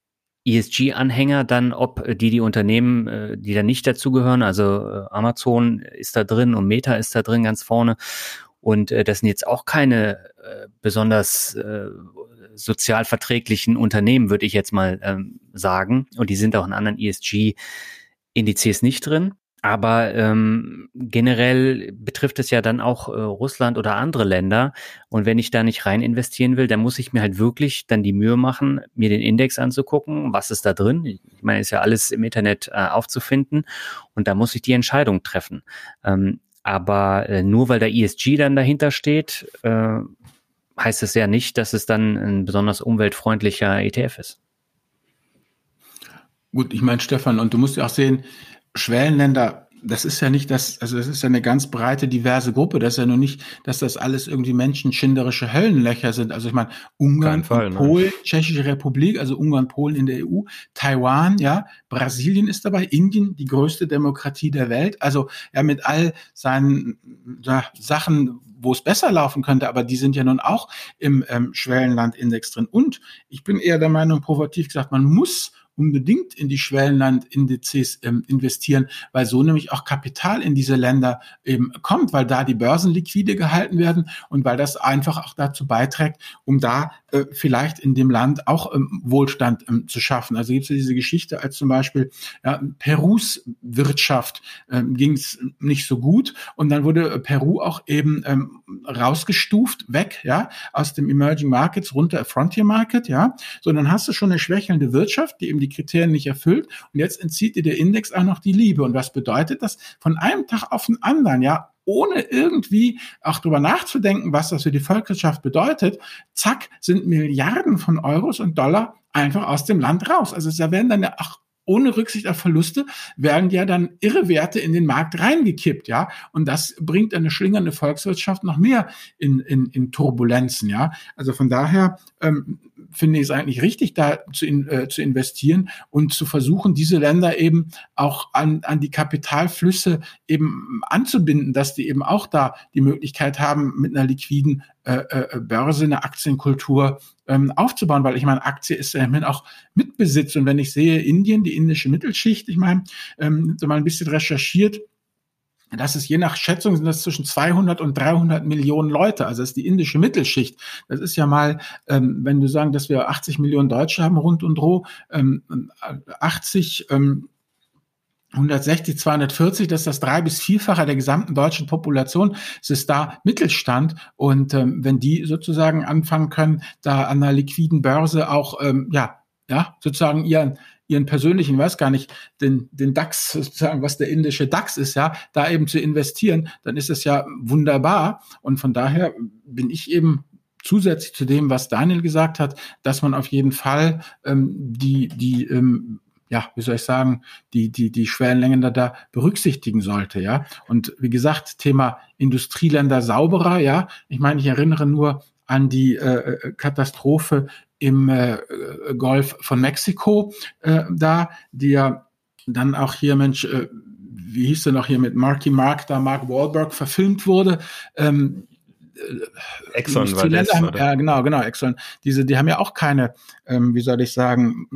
Speaker 1: ESG-Anhänger dann, ob die die Unternehmen, äh, die da nicht dazugehören, also äh, Amazon ist da drin und Meta ist da drin ganz vorne und äh, das sind jetzt auch keine äh, besonders äh, sozial verträglichen Unternehmen, würde ich jetzt mal ähm, sagen und die sind auch in anderen ESG-Indizes nicht drin. Aber ähm, generell betrifft es ja dann auch äh, Russland oder andere Länder. Und wenn ich da nicht rein investieren will, dann muss ich mir halt wirklich dann die Mühe machen, mir den Index anzugucken, was ist da drin. Ich meine, ist ja alles im Internet äh, aufzufinden. Und da muss ich die Entscheidung treffen. Ähm, aber äh, nur weil der ESG dann dahinter steht, äh, heißt es ja nicht, dass es dann ein besonders umweltfreundlicher ETF ist.
Speaker 2: Gut, ich meine, Stefan, und du musst ja auch sehen, Schwellenländer, das ist ja nicht das, also das ist ja eine ganz breite, diverse Gruppe. Das ist ja nur nicht, dass das alles irgendwie menschenschinderische Höllenlöcher sind. Also ich meine, Ungarn, Fall, Polen, ne? Tschechische Republik, also Ungarn, Polen in der EU, Taiwan, ja, Brasilien ist dabei, Indien, die größte Demokratie der Welt. Also ja, mit all seinen ja, Sachen, wo es besser laufen könnte, aber die sind ja nun auch im ähm, Schwellenlandindex drin. Und ich bin eher der Meinung, provokativ gesagt, man muss unbedingt in die Schwellenlandindizes ähm, investieren, weil so nämlich auch Kapital in diese Länder eben kommt, weil da die Börsen liquide gehalten werden und weil das einfach auch dazu beiträgt, um da äh, vielleicht in dem Land auch ähm, Wohlstand ähm, zu schaffen. Also gibt es ja diese Geschichte, als zum Beispiel ja, Perus Wirtschaft ähm, ging es nicht so gut und dann wurde Peru auch eben ähm, rausgestuft, weg, ja, aus dem Emerging Markets runter Frontier Market, ja. So, dann hast du schon eine schwächelnde Wirtschaft, die eben die Kriterien nicht erfüllt und jetzt entzieht dir der Index auch noch die Liebe. Und was bedeutet das? Von einem Tag auf den anderen, ja, ohne irgendwie auch drüber nachzudenken, was das für die Volkswirtschaft bedeutet, zack, sind Milliarden von Euros und Dollar einfach aus dem Land raus. Also da werden dann ja auch ohne Rücksicht auf Verluste werden ja dann irre Werte in den Markt reingekippt, ja. Und das bringt eine schlingernde Volkswirtschaft noch mehr in, in, in Turbulenzen, ja. Also von daher ähm, finde ich es eigentlich richtig, da zu, in, äh, zu investieren und zu versuchen, diese Länder eben auch an, an die Kapitalflüsse eben anzubinden, dass die eben auch da die Möglichkeit haben, mit einer liquiden äh, äh, Börse eine Aktienkultur ähm, aufzubauen, weil ich meine, Aktie ist ja immerhin auch Mitbesitz. Und wenn ich sehe, Indien, die indische Mittelschicht, ich meine, ähm, so mal ein bisschen recherchiert, das ist je nach Schätzung sind das zwischen 200 und 300 Millionen Leute. Also das ist die indische Mittelschicht. Das ist ja mal, ähm, wenn du sagen, dass wir 80 Millionen Deutsche haben rund und roh, ähm, 80, ähm, 160, 240, das ist das drei- bis vierfache der gesamten deutschen Population. Es ist da Mittelstand. Und ähm, wenn die sozusagen anfangen können, da an einer liquiden Börse auch, ähm, ja, ja, sozusagen ihren, ihren persönlichen, weiß gar nicht, den, den DAX, sozusagen, was der indische DAX ist, ja, da eben zu investieren, dann ist es ja wunderbar. Und von daher bin ich eben zusätzlich zu dem, was Daniel gesagt hat, dass man auf jeden Fall ähm, die, die ähm, ja, wie soll ich sagen, die, die, die Schwellenlängen da, da berücksichtigen sollte, ja. Und wie gesagt, Thema Industrieländer sauberer, ja. Ich meine, ich erinnere nur an die äh, äh Katastrophe im äh, Golf von Mexiko äh, da, die ja dann auch hier, Mensch, äh, wie hieß der noch hier mit Marky Mark, da Mark Wahlberg verfilmt wurde. Ähm,
Speaker 3: äh, Exxon war das,
Speaker 2: haben, Ja, genau, genau, Exxon. Diese, die haben ja auch keine, ähm, wie soll ich sagen,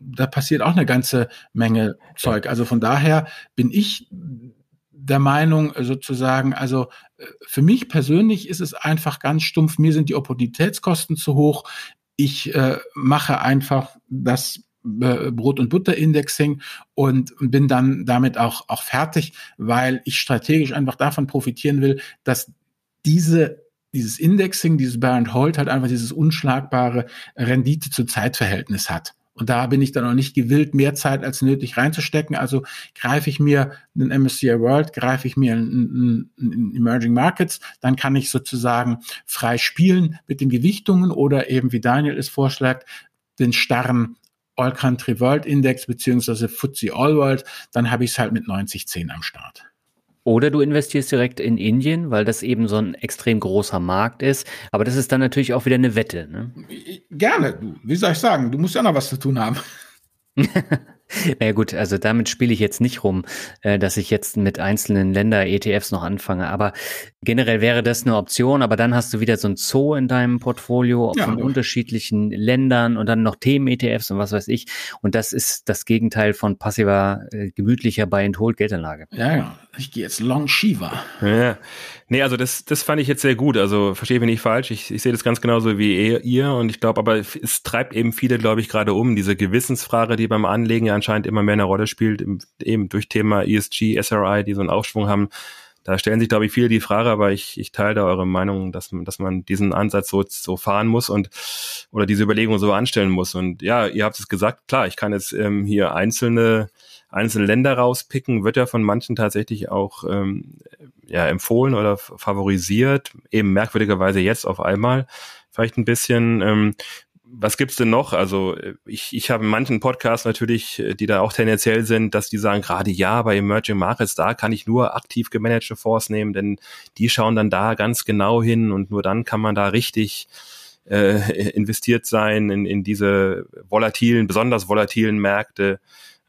Speaker 2: da passiert auch eine ganze Menge Zeug. Also von daher bin ich der Meinung sozusagen, also äh, für mich persönlich ist es einfach ganz stumpf, mir sind die Opportunitätskosten zu hoch. Ich äh, mache einfach das äh, Brot- und Butter-Indexing und bin dann damit auch, auch fertig, weil ich strategisch einfach davon profitieren will, dass diese dieses Indexing, dieses Buy and Hold halt einfach dieses unschlagbare Rendite zu Zeitverhältnis hat. Und da bin ich dann auch nicht gewillt, mehr Zeit als nötig reinzustecken. Also greife ich mir einen MSCI World, greife ich mir einen, einen Emerging Markets, dann kann ich sozusagen frei spielen mit den Gewichtungen oder eben, wie Daniel es vorschlägt, den starren All Country World Index beziehungsweise FTSE All World, dann habe ich es halt mit 90-10 am Start.
Speaker 1: Oder du investierst direkt in Indien, weil das eben so ein extrem großer Markt ist. Aber das ist dann natürlich auch wieder eine Wette. Ne?
Speaker 2: Gerne. Wie soll ich sagen? Du musst ja noch was zu tun haben.
Speaker 1: Naja gut, also damit spiele ich jetzt nicht rum, äh, dass ich jetzt mit einzelnen Länder-ETFs noch anfange. Aber generell wäre das eine Option, aber dann hast du wieder so ein Zoo in deinem Portfolio ja, von ja. unterschiedlichen Ländern und dann noch Themen-ETFs und was weiß ich. Und das ist das Gegenteil von passiver, äh, gemütlicher Buy-and-Hold-Geldanlage.
Speaker 2: Ja, ja. Ich gehe jetzt Long Shiva.
Speaker 3: Ja. Nee, also das, das fand ich jetzt sehr gut. Also verstehe mich nicht falsch. Ich, ich sehe das ganz genauso wie ihr. Und ich glaube, aber es treibt eben viele, glaube ich, gerade um. Diese Gewissensfrage, die beim Anlegen ja anscheinend immer mehr eine Rolle spielt, eben durch Thema ESG, SRI, die so einen Aufschwung haben. Da stellen sich, glaube ich, viele die Frage, aber ich, ich teile da eure Meinung, dass, man, dass man diesen Ansatz so, so fahren muss und oder diese Überlegung so anstellen muss. Und ja, ihr habt es gesagt, klar, ich kann jetzt ähm, hier einzelne, einzelne Länder rauspicken, wird ja von manchen tatsächlich auch ähm, ja, empfohlen oder favorisiert, eben merkwürdigerweise jetzt auf einmal vielleicht ein bisschen. Ähm, was gibt's denn noch? Also ich, ich habe in manchen Podcasts natürlich, äh, die da auch tendenziell sind, dass die sagen, gerade ja, bei Emerging Markets, da kann ich nur aktiv gemanagte Fonds nehmen, denn die schauen dann da ganz genau hin und nur dann kann man da richtig äh, investiert sein in, in diese volatilen, besonders volatilen Märkte.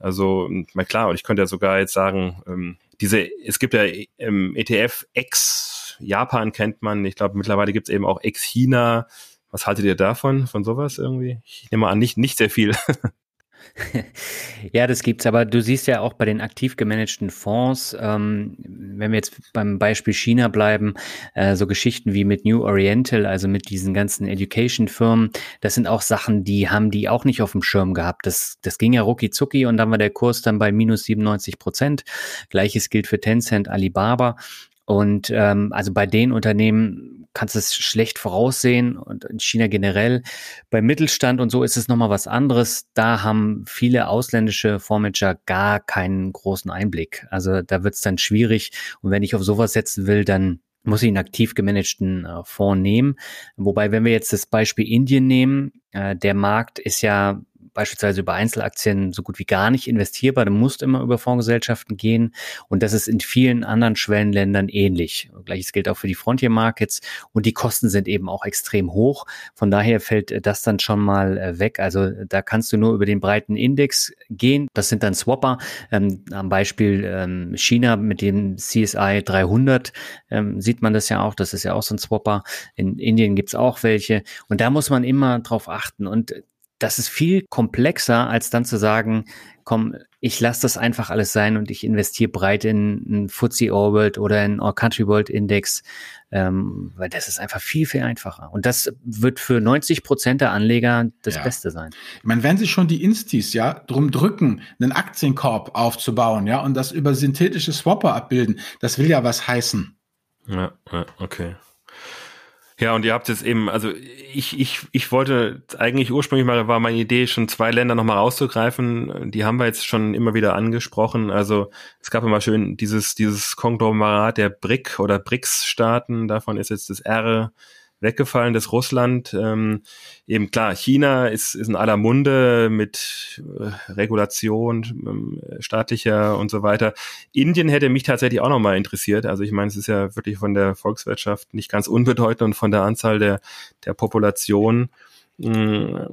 Speaker 3: Also, mal klar, und ich könnte ja sogar jetzt sagen, ähm, diese, es gibt ja ähm, ETF X, Japan kennt man, ich glaube mittlerweile gibt es eben auch X China, was haltet ihr davon, von sowas irgendwie? Ich nehme an, nicht, nicht sehr viel.
Speaker 1: ja, das gibt's, aber du siehst ja auch bei den aktiv gemanagten Fonds, ähm, wenn wir jetzt beim Beispiel China bleiben, äh, so Geschichten wie mit New Oriental, also mit diesen ganzen Education-Firmen, das sind auch Sachen, die haben die auch nicht auf dem Schirm gehabt. Das, das ging ja rucki zucki und dann war der Kurs dann bei minus 97 Prozent. Gleiches gilt für Tencent, Alibaba. Und ähm, also bei den Unternehmen kannst es schlecht voraussehen und in China generell. Beim Mittelstand und so ist es nochmal was anderes. Da haben viele ausländische Fondsmanager gar keinen großen Einblick. Also da wird es dann schwierig. Und wenn ich auf sowas setzen will, dann muss ich einen aktiv gemanagten äh, Fonds nehmen. Wobei, wenn wir jetzt das Beispiel Indien nehmen, äh, der Markt ist ja beispielsweise über Einzelaktien so gut wie gar nicht investierbar. Du musst immer über Fondsgesellschaften gehen. Und das ist in vielen anderen Schwellenländern ähnlich. Gleiches gilt auch für die Frontier Markets. Und die Kosten sind eben auch extrem hoch. Von daher fällt das dann schon mal äh, weg. Also da kannst du nur über den breiten Index gehen. Das sind dann Swapper. Ähm, am Beispiel ähm, China mit dem CSI 300 ähm, sieht man das ja auch. Das ist ja auch so ein Swapper. In Indien gibt's auch welche. Und da muss man immer drauf achten. Und das ist viel komplexer, als dann zu sagen, komm, ich lasse das einfach alles sein und ich investiere breit in einen FTSE Orbit oder einen All Country World Index, ähm, weil das ist einfach viel, viel einfacher. Und das wird für 90 Prozent der Anleger das ja. Beste sein.
Speaker 2: Ich meine, wenn sich schon die Instis ja drum drücken, einen Aktienkorb aufzubauen, ja, und das über synthetische Swapper abbilden, das will ja was heißen.
Speaker 3: Ja, ja okay. Ja, und ihr habt jetzt eben, also ich, ich, ich wollte eigentlich ursprünglich mal, war meine Idee, schon zwei Länder nochmal rauszugreifen. Die haben wir jetzt schon immer wieder angesprochen. Also es gab immer schön dieses, dieses Konglomerat der BRIC oder BRICS-Staaten. Davon ist jetzt das R weggefallen, dass Russland ähm, eben klar, China ist, ist in aller Munde mit äh, Regulation äh, staatlicher und so weiter. Indien hätte mich tatsächlich auch nochmal interessiert. Also ich meine, es ist ja wirklich von der Volkswirtschaft nicht ganz unbedeutend und von der Anzahl der, der Population. Mh,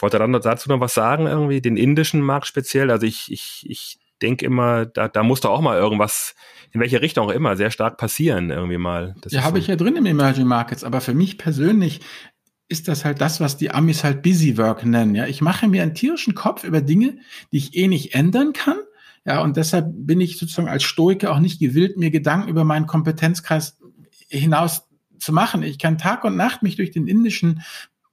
Speaker 3: wollte dann dazu noch was sagen, irgendwie, den indischen Markt speziell? Also ich, ich, ich denke immer, da, da muss doch auch mal irgendwas, in welche Richtung auch immer, sehr stark passieren irgendwie mal.
Speaker 2: Das ja, habe so. ich ja drin im Emerging Markets, aber für mich persönlich ist das halt das, was die Amis halt Busy Work nennen. Ja, ich mache mir einen tierischen Kopf über Dinge, die ich eh nicht ändern kann. Ja, und deshalb bin ich sozusagen als Stoiker auch nicht gewillt, mir Gedanken über meinen Kompetenzkreis hinaus zu machen. Ich kann Tag und Nacht mich durch den indischen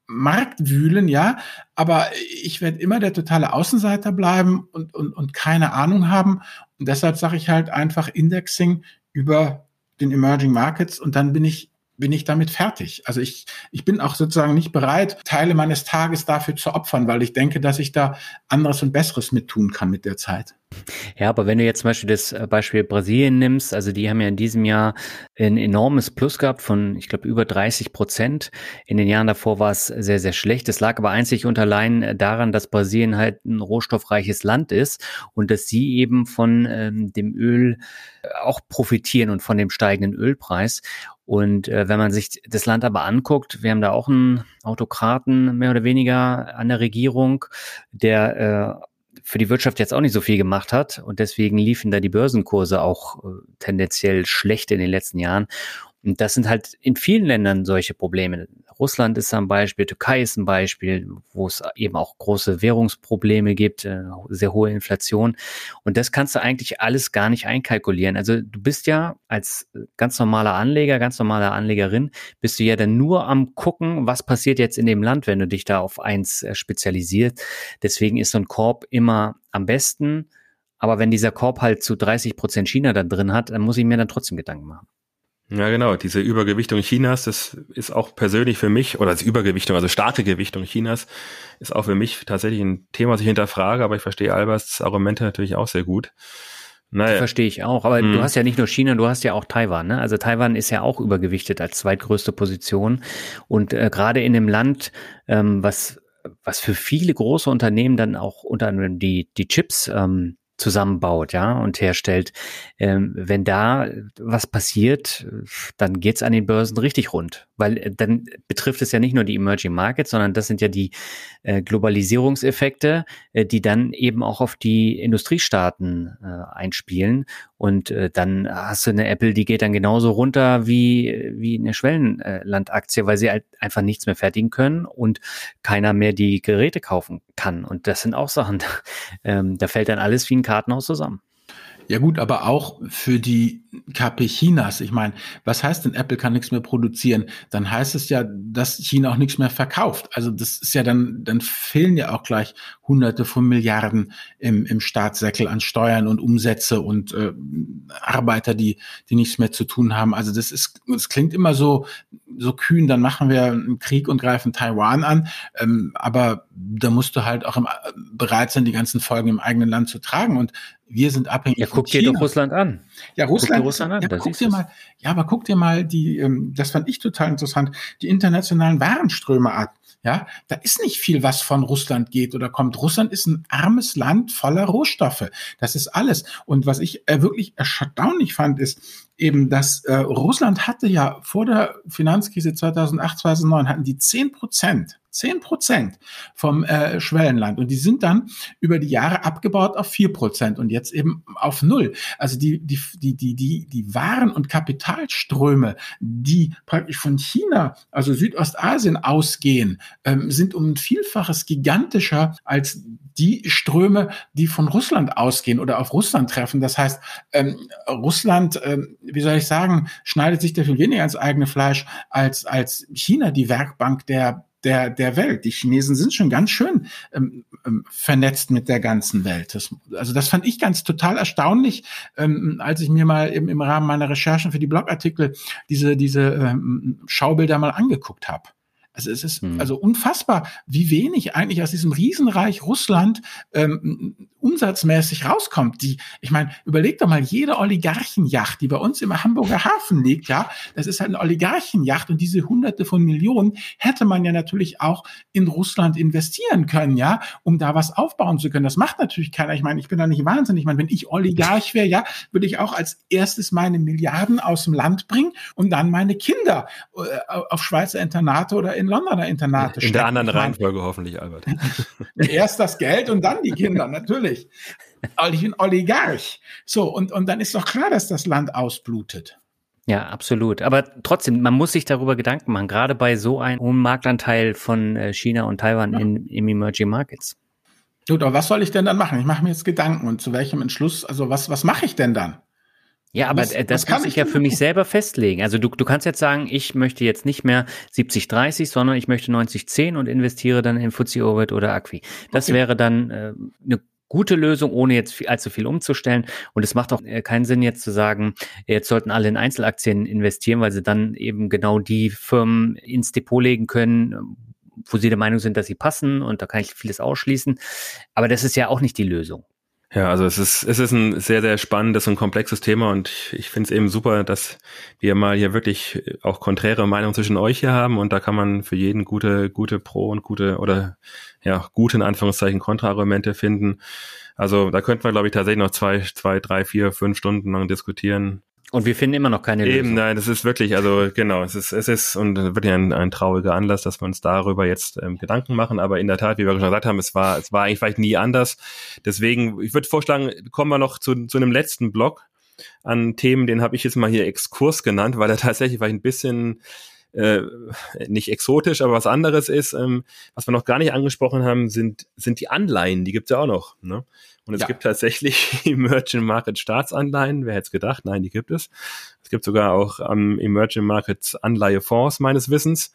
Speaker 2: Markt wühlen, ja, aber ich werde immer der totale Außenseiter bleiben und, und, und keine Ahnung haben. Und deshalb sage ich halt einfach Indexing über den Emerging Markets und dann bin ich bin ich damit fertig. Also ich, ich bin auch sozusagen nicht bereit, Teile meines Tages dafür zu opfern, weil ich denke, dass ich da anderes und Besseres mit tun kann mit der Zeit.
Speaker 1: Ja, aber wenn du jetzt zum Beispiel das äh, Beispiel Brasilien nimmst, also die haben ja in diesem Jahr ein enormes Plus gehabt von, ich glaube, über 30 Prozent. In den Jahren davor war es sehr, sehr schlecht. Es lag aber einzig und allein daran, dass Brasilien halt ein rohstoffreiches Land ist und dass sie eben von ähm, dem Öl auch profitieren und von dem steigenden Ölpreis. Und äh, wenn man sich das Land aber anguckt, wir haben da auch einen Autokraten mehr oder weniger an der Regierung, der äh, für die Wirtschaft jetzt auch nicht so viel gemacht hat und deswegen liefen da die Börsenkurse auch äh, tendenziell schlecht in den letzten Jahren. Und das sind halt in vielen Ländern solche Probleme. Russland ist ein Beispiel, Türkei ist ein Beispiel, wo es eben auch große Währungsprobleme gibt, äh, sehr hohe Inflation. Und das kannst du eigentlich alles gar nicht einkalkulieren. Also du bist ja als ganz normaler Anleger, ganz normaler Anlegerin, bist du ja dann nur am gucken, was passiert jetzt in dem Land, wenn du dich da auf eins äh, spezialisierst. Deswegen ist so ein Korb immer am besten. Aber wenn dieser Korb halt zu 30 Prozent China da drin hat, dann muss ich mir dann trotzdem Gedanken machen.
Speaker 3: Ja, genau. Diese Übergewichtung Chinas, das ist auch persönlich für mich, oder als Übergewichtung, also starke Gewichtung Chinas, ist auch für mich tatsächlich ein Thema, was ich hinterfrage, aber ich verstehe Alberts Argumente natürlich auch sehr gut.
Speaker 1: Naja. Verstehe ich auch. Aber hm. du hast ja nicht nur China, du hast ja auch Taiwan. Ne? Also Taiwan ist ja auch übergewichtet als zweitgrößte Position. Und äh, gerade in dem Land, ähm, was, was für viele große Unternehmen dann auch unter anderem die, die Chips ähm, zusammenbaut, ja, und herstellt. Ähm, wenn da was passiert, dann geht's an den Börsen richtig rund, weil äh, dann betrifft es ja nicht nur die Emerging Markets, sondern das sind ja die äh, Globalisierungseffekte, äh, die dann eben auch auf die Industriestaaten äh, einspielen. Und äh, dann hast du eine Apple, die geht dann genauso runter wie, wie eine Schwellenlandaktie, weil sie halt einfach nichts mehr fertigen können und keiner mehr die Geräte kaufen kann. Und das sind auch Sachen, ähm, da fällt dann alles wie ein Kartenhaus zusammen.
Speaker 2: Ja gut, aber auch für die KP Chinas. Ich meine, was heißt denn, Apple kann nichts mehr produzieren? Dann heißt es ja, dass China auch nichts mehr verkauft. Also das ist ja dann, dann fehlen ja auch gleich Hunderte von Milliarden im, im Staatssäckel an Steuern und Umsätze und äh, Arbeiter, die, die nichts mehr zu tun haben. Also das ist, das klingt immer so, so kühn, dann machen wir einen Krieg und greifen Taiwan an. Ähm, aber da musst du halt auch im, bereit sein, die ganzen Folgen im eigenen Land zu tragen. Und wir sind abhängig
Speaker 1: ja, guck dir doch Russland an.
Speaker 2: Ja, Russland, guck Russland an, ja, guck dir mal, ja, aber guck dir mal die, ähm, das fand ich total interessant, die internationalen Warenströme an. Ja, da ist nicht viel, was von Russland geht oder kommt. Russland ist ein armes Land voller Rohstoffe. Das ist alles. Und was ich äh, wirklich erstaunlich fand, ist eben, dass äh, Russland hatte ja vor der Finanzkrise 2008, 2009 hatten die zehn Prozent Zehn Prozent vom äh, Schwellenland. Und die sind dann über die Jahre abgebaut auf vier Prozent und jetzt eben auf null. Also die, die, die, die, die, die Waren- und Kapitalströme, die praktisch von China, also Südostasien ausgehen, ähm, sind um ein Vielfaches gigantischer als die Ströme, die von Russland ausgehen oder auf Russland treffen. Das heißt, ähm, Russland, ähm, wie soll ich sagen, schneidet sich da viel weniger ans eigene Fleisch als, als China, die Werkbank der der, der Welt. Die Chinesen sind schon ganz schön ähm, ähm, vernetzt mit der ganzen Welt. Das, also das fand ich ganz total erstaunlich, ähm, als ich mir mal im, im Rahmen meiner Recherchen für die Blogartikel diese, diese ähm, Schaubilder mal angeguckt habe. Also es ist hm. also unfassbar, wie wenig eigentlich aus diesem Riesenreich Russland ähm, umsatzmäßig rauskommt. Die, ich meine, überleg doch mal, jede Oligarchenjacht, die bei uns im Hamburger Hafen liegt, ja, das ist halt eine Oligarchenjacht und diese Hunderte von Millionen hätte man ja natürlich auch in Russland investieren können, ja, um da was aufbauen zu können. Das macht natürlich keiner. Ich meine, ich bin da nicht wahnsinnig. Ich meine, wenn ich Oligarch wäre, ja, würde ich auch als erstes meine Milliarden aus dem Land bringen und dann meine Kinder äh, auf Schweizer Internate oder in in Londoner Internate
Speaker 3: In der anderen Reihenfolge hoffentlich, Albert.
Speaker 2: Erst das Geld und dann die Kinder, natürlich. Ich bin Oligarch. So, und, und dann ist doch klar, dass das Land ausblutet.
Speaker 1: Ja, absolut. Aber trotzdem, man muss sich darüber Gedanken machen, gerade bei so einem hohen Marktanteil von äh, China und Taiwan ja. in, im Emerging Markets.
Speaker 2: Gut, aber was soll ich denn dann machen? Ich mache mir jetzt Gedanken und zu welchem Entschluss, also was, was mache ich denn dann?
Speaker 1: Ja, aber was, das muss ich ja für mich selber festlegen. Also du, du kannst jetzt sagen, ich möchte jetzt nicht mehr 70-30, sondern ich möchte 90-10 und investiere dann in FTSE Orbit oder Acqui. Das okay. wäre dann äh, eine gute Lösung, ohne jetzt viel, allzu viel umzustellen. Und es macht auch äh, keinen Sinn, jetzt zu sagen, jetzt sollten alle in Einzelaktien investieren, weil sie dann eben genau die Firmen ins Depot legen können, wo sie der Meinung sind, dass sie passen und da kann ich vieles ausschließen. Aber das ist ja auch nicht die Lösung.
Speaker 3: Ja, also es ist, es ist ein sehr, sehr spannendes und komplexes Thema und ich finde es eben super, dass wir mal hier wirklich auch konträre Meinungen zwischen euch hier haben und da kann man für jeden gute, gute Pro und gute oder ja, gute in Anführungszeichen Kontraargumente finden. Also da könnten wir, glaube ich, tatsächlich noch zwei, zwei, drei, vier, fünf Stunden lang diskutieren.
Speaker 1: Und wir finden immer noch keine
Speaker 3: Eben, Lösung. nein, das ist wirklich, also genau, es ist, es ist und wirklich ein, ein trauriger Anlass, dass wir uns darüber jetzt ähm, Gedanken machen. Aber in der Tat, wie wir schon gesagt haben, es war, es war eigentlich vielleicht nie anders. Deswegen, ich würde vorschlagen, kommen wir noch zu, zu einem letzten Block an Themen, den habe ich jetzt mal hier Exkurs genannt, weil er tatsächlich vielleicht ein bisschen äh, nicht exotisch, aber was anderes ist. Ähm, was wir noch gar nicht angesprochen haben, sind, sind die Anleihen, die gibt's ja auch noch. Ne? Und es ja. gibt tatsächlich Emerging Market Staatsanleihen. Wer hätte es gedacht? Nein, die gibt es. Es gibt sogar auch ähm, Emerging Market Anleihefonds meines Wissens.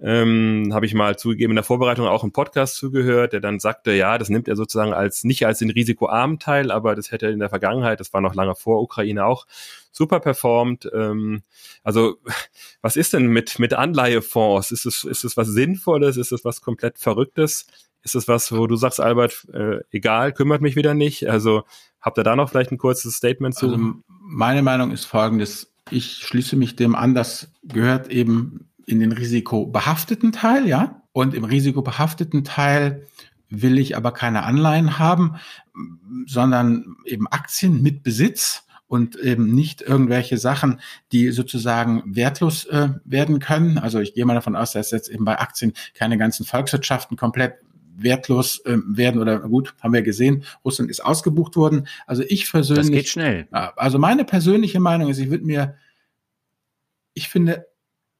Speaker 3: Ähm, habe ich mal zugegeben in der Vorbereitung auch einen Podcast zugehört, der dann sagte, ja, das nimmt er sozusagen als nicht als den risikoarmen Teil, aber das hätte in der Vergangenheit, das war noch lange vor Ukraine auch super performt. Ähm, also was ist denn mit mit Anleihefonds? Ist es ist es was Sinnvolles? Ist es was komplett Verrücktes? Ist es was, wo du sagst, Albert, äh, egal, kümmert mich wieder nicht? Also habt ihr da noch vielleicht ein kurzes Statement zu? Also
Speaker 2: meine Meinung ist folgendes. Ich schließe mich dem an, das gehört eben in den risikobehafteten Teil, ja. Und im risikobehafteten Teil will ich aber keine Anleihen haben, sondern eben Aktien mit Besitz und eben nicht irgendwelche Sachen, die sozusagen wertlos äh, werden können. Also ich gehe mal davon aus, dass jetzt eben bei Aktien keine ganzen Volkswirtschaften komplett wertlos äh, werden oder gut, haben wir gesehen, Russland ist ausgebucht worden. Also ich persönlich. Das
Speaker 1: geht schnell.
Speaker 2: Also meine persönliche Meinung ist, ich würde mir, ich finde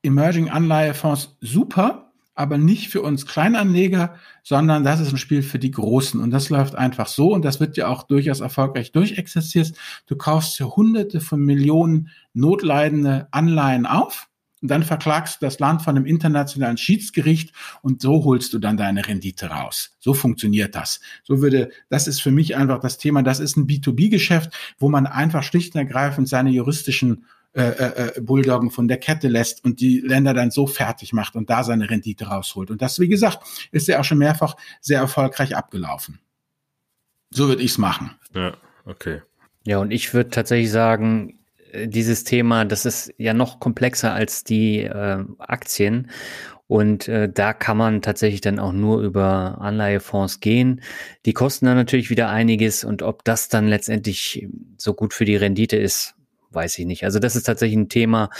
Speaker 2: Emerging Anleihefonds super, aber nicht für uns Kleinanleger, sondern das ist ein Spiel für die Großen. Und das läuft einfach so und das wird ja auch durchaus erfolgreich durchexerziert. Du kaufst für hunderte von Millionen notleidende Anleihen auf und dann verklagst du das Land von einem internationalen Schiedsgericht und so holst du dann deine Rendite raus. So funktioniert das. So würde, das ist für mich einfach das Thema, das ist ein B2B-Geschäft, wo man einfach schlicht und ergreifend seine juristischen äh, äh, äh, Bulldoggen von der Kette lässt und die Länder dann so fertig macht und da seine Rendite rausholt. Und das, wie gesagt, ist ja auch schon mehrfach sehr erfolgreich abgelaufen. So würde ich es machen.
Speaker 3: Ja, okay.
Speaker 1: Ja, und ich würde tatsächlich sagen, dieses Thema, das ist ja noch komplexer als die äh, Aktien. Und äh, da kann man tatsächlich dann auch nur über Anleihefonds gehen. Die kosten dann natürlich wieder einiges und ob das dann letztendlich so gut für die Rendite ist, weiß ich nicht. Also das ist tatsächlich ein Thema,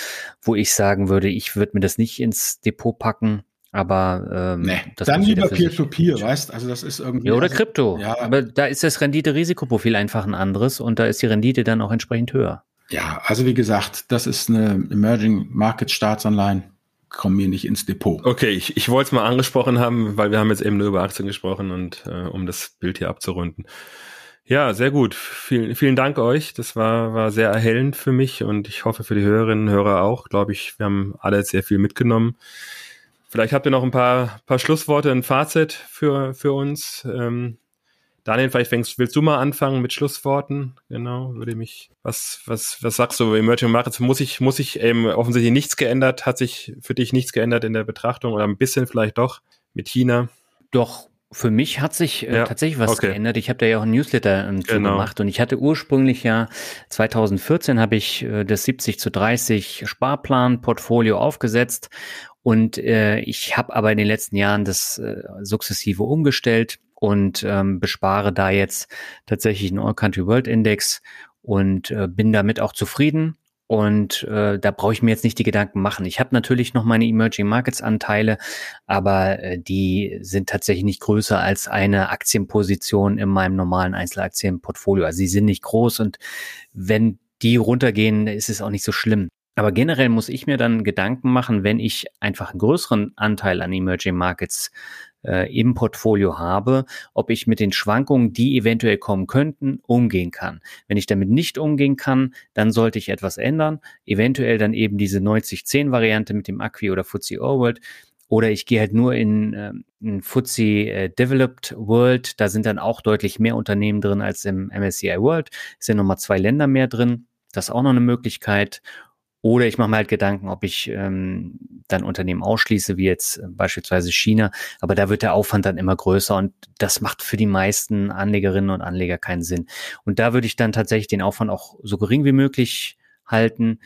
Speaker 1: wo ich sagen würde, ich würde mir das nicht ins Depot packen. Aber
Speaker 2: ähm, nee, dann lieber Peer-to-Peer, -Peer, weißt Also das ist irgendwie.
Speaker 1: Ja, oder
Speaker 2: also,
Speaker 1: Krypto. Ja. Aber da ist das Rendite-Risikoprofil einfach ein anderes und da ist die Rendite dann auch entsprechend höher.
Speaker 2: Ja, also wie gesagt, das ist eine Emerging Market Staatsanleihen. Kommen mir nicht ins Depot.
Speaker 3: Okay, ich, ich wollte es mal angesprochen haben, weil wir haben jetzt eben nur über Aktien gesprochen und äh, um das Bild hier abzurunden. Ja, sehr gut. Vielen, vielen Dank euch. Das war, war sehr erhellend für mich und ich hoffe für die Hörerinnen und Hörer auch. Glaube ich, wir haben alle sehr viel mitgenommen. Vielleicht habt ihr noch ein paar, paar Schlussworte, ein Fazit für, für uns. Ähm, Daniel, vielleicht fängst, willst du mal anfangen mit Schlussworten? Genau, würde mich, was, was, was sagst du, Emerging Markets, muss ich, muss ich eben offensichtlich nichts geändert, hat sich für dich nichts geändert in der Betrachtung oder ein bisschen vielleicht doch mit China?
Speaker 1: Doch, für mich hat sich äh, ja, tatsächlich was okay. geändert. Ich habe da ja auch ein Newsletter ähm, genau. gemacht und ich hatte ursprünglich ja 2014 habe ich äh, das 70 zu 30 Sparplan Portfolio aufgesetzt und äh, ich habe aber in den letzten Jahren das äh, sukzessive umgestellt und ähm, bespare da jetzt tatsächlich einen All-Country-World-Index und äh, bin damit auch zufrieden. Und äh, da brauche ich mir jetzt nicht die Gedanken machen. Ich habe natürlich noch meine Emerging Markets Anteile, aber äh, die sind tatsächlich nicht größer als eine Aktienposition in meinem normalen Einzelaktienportfolio. Also sie sind nicht groß und wenn die runtergehen, ist es auch nicht so schlimm. Aber generell muss ich mir dann Gedanken machen, wenn ich einfach einen größeren Anteil an Emerging Markets äh, im Portfolio habe, ob ich mit den Schwankungen, die eventuell kommen könnten, umgehen kann. Wenn ich damit nicht umgehen kann, dann sollte ich etwas ändern. Eventuell dann eben diese 90-10-Variante mit dem Acqui oder FTSE All Oder ich gehe halt nur in, äh, in FTSE äh, Developed World. Da sind dann auch deutlich mehr Unternehmen drin als im MSCI World. Es sind nochmal zwei Länder mehr drin. Das ist auch noch eine Möglichkeit. Oder ich mache mir halt Gedanken, ob ich ähm, dann Unternehmen ausschließe, wie jetzt äh, beispielsweise China. Aber da wird der Aufwand dann immer größer und das macht für die meisten Anlegerinnen und Anleger keinen Sinn. Und da würde ich dann tatsächlich den Aufwand auch so gering wie möglich halten.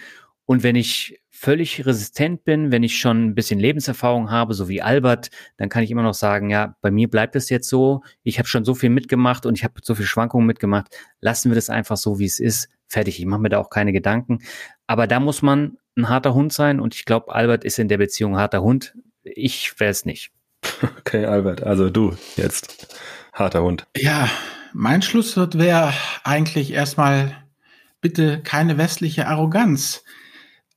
Speaker 1: Und wenn ich völlig resistent bin, wenn ich schon ein bisschen Lebenserfahrung habe, so wie Albert, dann kann ich immer noch sagen, ja, bei mir bleibt es jetzt so. Ich habe schon so viel mitgemacht und ich habe so viel Schwankungen mitgemacht. Lassen wir das einfach so, wie es ist. Fertig. Ich mache mir da auch keine Gedanken. Aber da muss man ein harter Hund sein und ich glaube, Albert ist in der Beziehung ein harter Hund. Ich wäre es nicht.
Speaker 3: Okay, Albert, also du jetzt harter Hund.
Speaker 2: Ja, mein Schlusswort wäre eigentlich erstmal bitte keine westliche Arroganz.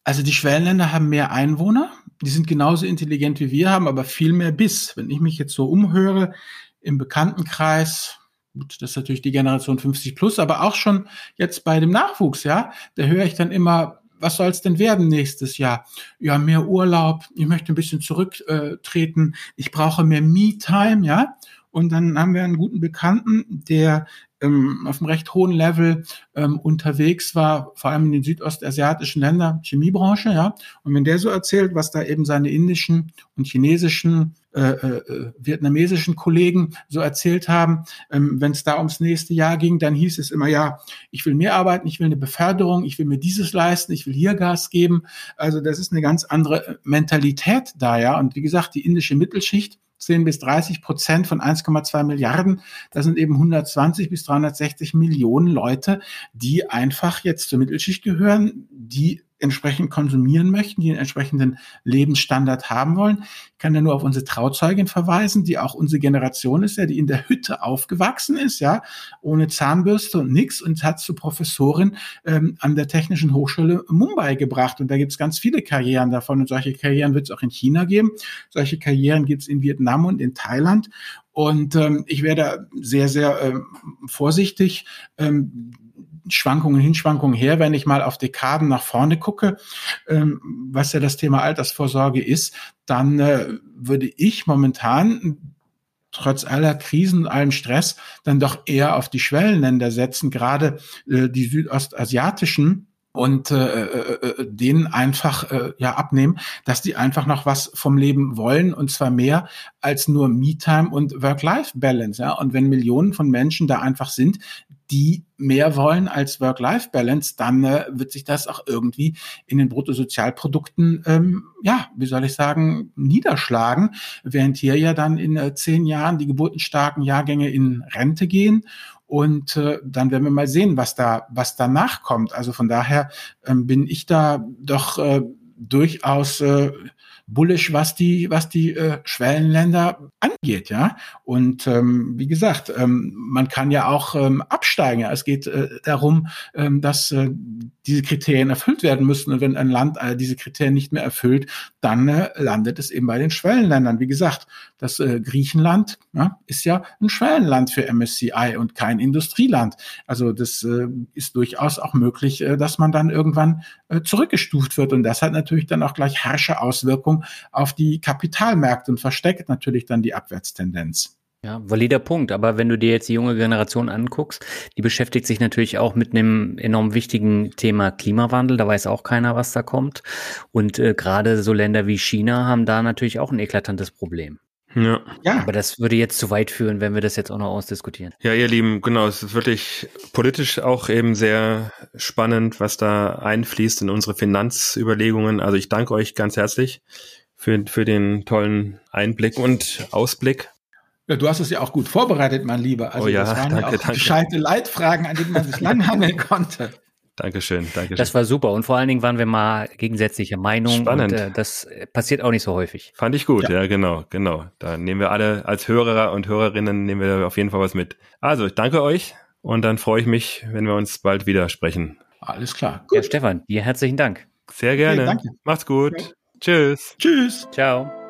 Speaker 2: Also die Schwellenländer haben mehr Einwohner, die sind genauso intelligent wie wir haben, aber viel mehr Biss. Wenn ich mich jetzt so umhöre im Bekanntenkreis, gut, das ist natürlich die Generation 50 plus, aber auch schon jetzt bei dem Nachwuchs, ja, da höre ich dann immer, was soll es denn werden nächstes Jahr? Ja, mehr Urlaub, ich möchte ein bisschen zurücktreten, ich brauche mehr Me-Time, ja. Und dann haben wir einen guten Bekannten, der ähm, auf einem recht hohen Level ähm, unterwegs war, vor allem in den südostasiatischen Ländern, Chemiebranche, ja. Und wenn der so erzählt, was da eben seine indischen und chinesischen äh, äh, vietnamesischen Kollegen so erzählt haben, ähm, wenn es da ums nächste Jahr ging, dann hieß es immer, ja, ich will mehr arbeiten, ich will eine Beförderung, ich will mir dieses leisten, ich will hier Gas geben. Also das ist eine ganz andere Mentalität da, ja. Und wie gesagt, die indische Mittelschicht, 10 bis 30 Prozent von 1,2 Milliarden. Das sind eben 120 bis 360 Millionen Leute, die einfach jetzt zur Mittelschicht gehören, die entsprechend konsumieren möchten, die einen entsprechenden Lebensstandard haben wollen. Ich kann ja nur auf unsere Trauzeugin verweisen, die auch unsere Generation ist, ja, die in der Hütte aufgewachsen ist, ja, ohne Zahnbürste und nix und hat zu Professorin ähm, an der Technischen Hochschule Mumbai gebracht. Und da gibt's ganz viele Karrieren davon und solche Karrieren wird es auch in China geben. Solche Karrieren gibt's in Vietnam und in Thailand. Und ähm, ich werde sehr, sehr ähm, vorsichtig. Ähm, Schwankungen hin, Schwankungen her, wenn ich mal auf Dekaden nach vorne gucke, ähm, was ja das Thema Altersvorsorge ist, dann äh, würde ich momentan trotz aller Krisen und allem Stress dann doch eher auf die Schwellenländer setzen, gerade äh, die südostasiatischen und äh, äh, äh, denen einfach äh, ja abnehmen, dass die einfach noch was vom Leben wollen und zwar mehr als nur Me-Time und Work-Life-Balance. Ja? Und wenn Millionen von Menschen da einfach sind, die mehr wollen als Work-Life-Balance, dann äh, wird sich das auch irgendwie in den Bruttosozialprodukten, ähm, ja, wie soll ich sagen, niederschlagen, während hier ja dann in äh, zehn Jahren die geburtenstarken Jahrgänge in Rente gehen und äh, dann werden wir mal sehen, was da, was danach kommt. Also von daher ähm, bin ich da doch äh, durchaus äh, bullish, was die, was die äh, Schwellenländer angeht, ja. Und ähm, wie gesagt, ähm, man kann ja auch ähm, absteigen. Ja? Es geht äh, darum, ähm, dass äh, diese Kriterien erfüllt werden müssen. Und wenn ein Land äh, diese Kriterien nicht mehr erfüllt, dann äh, landet es eben bei den Schwellenländern. Wie gesagt, das äh, Griechenland ja, ist ja ein Schwellenland für MSCI und kein Industrieland. Also das äh, ist durchaus auch möglich, äh, dass man dann irgendwann zurückgestuft wird. Und das hat natürlich dann auch gleich harsche Auswirkungen auf die Kapitalmärkte und versteckt natürlich dann die Abwärtstendenz.
Speaker 1: Ja, valider Punkt. Aber wenn du dir jetzt die junge Generation anguckst, die beschäftigt sich natürlich auch mit einem enorm wichtigen Thema Klimawandel. Da weiß auch keiner, was da kommt. Und äh, gerade so Länder wie China haben da natürlich auch ein eklatantes Problem. Ja. ja. Aber das würde jetzt zu weit führen, wenn wir das jetzt auch noch ausdiskutieren.
Speaker 3: Ja, ihr Lieben, genau, es ist wirklich politisch auch eben sehr spannend, was da einfließt in unsere Finanzüberlegungen. Also ich danke euch ganz herzlich für, für den tollen Einblick und Ausblick.
Speaker 2: Ja, du hast es ja auch gut vorbereitet, mein Lieber.
Speaker 3: Also oh ja,
Speaker 2: das
Speaker 3: waren danke, ja
Speaker 2: auch gescheite Leitfragen, an denen man sich langhangeln konnte.
Speaker 3: Dankeschön, Dankeschön.
Speaker 1: Das war super und vor allen Dingen waren wir mal gegensätzlicher Meinung.
Speaker 3: Spannend.
Speaker 1: Und, äh, das passiert auch nicht so häufig.
Speaker 3: Fand ich gut, ja. ja. genau, genau. Da nehmen wir alle als Hörer und Hörerinnen nehmen wir auf jeden Fall was mit. Also, ich danke euch und dann freue ich mich, wenn wir uns bald wieder sprechen.
Speaker 2: Alles klar.
Speaker 1: Gut. Ja, Stefan, dir herzlichen Dank.
Speaker 3: Sehr gerne. Okay, Macht's gut. Ja. Tschüss.
Speaker 2: Tschüss.
Speaker 1: Ciao.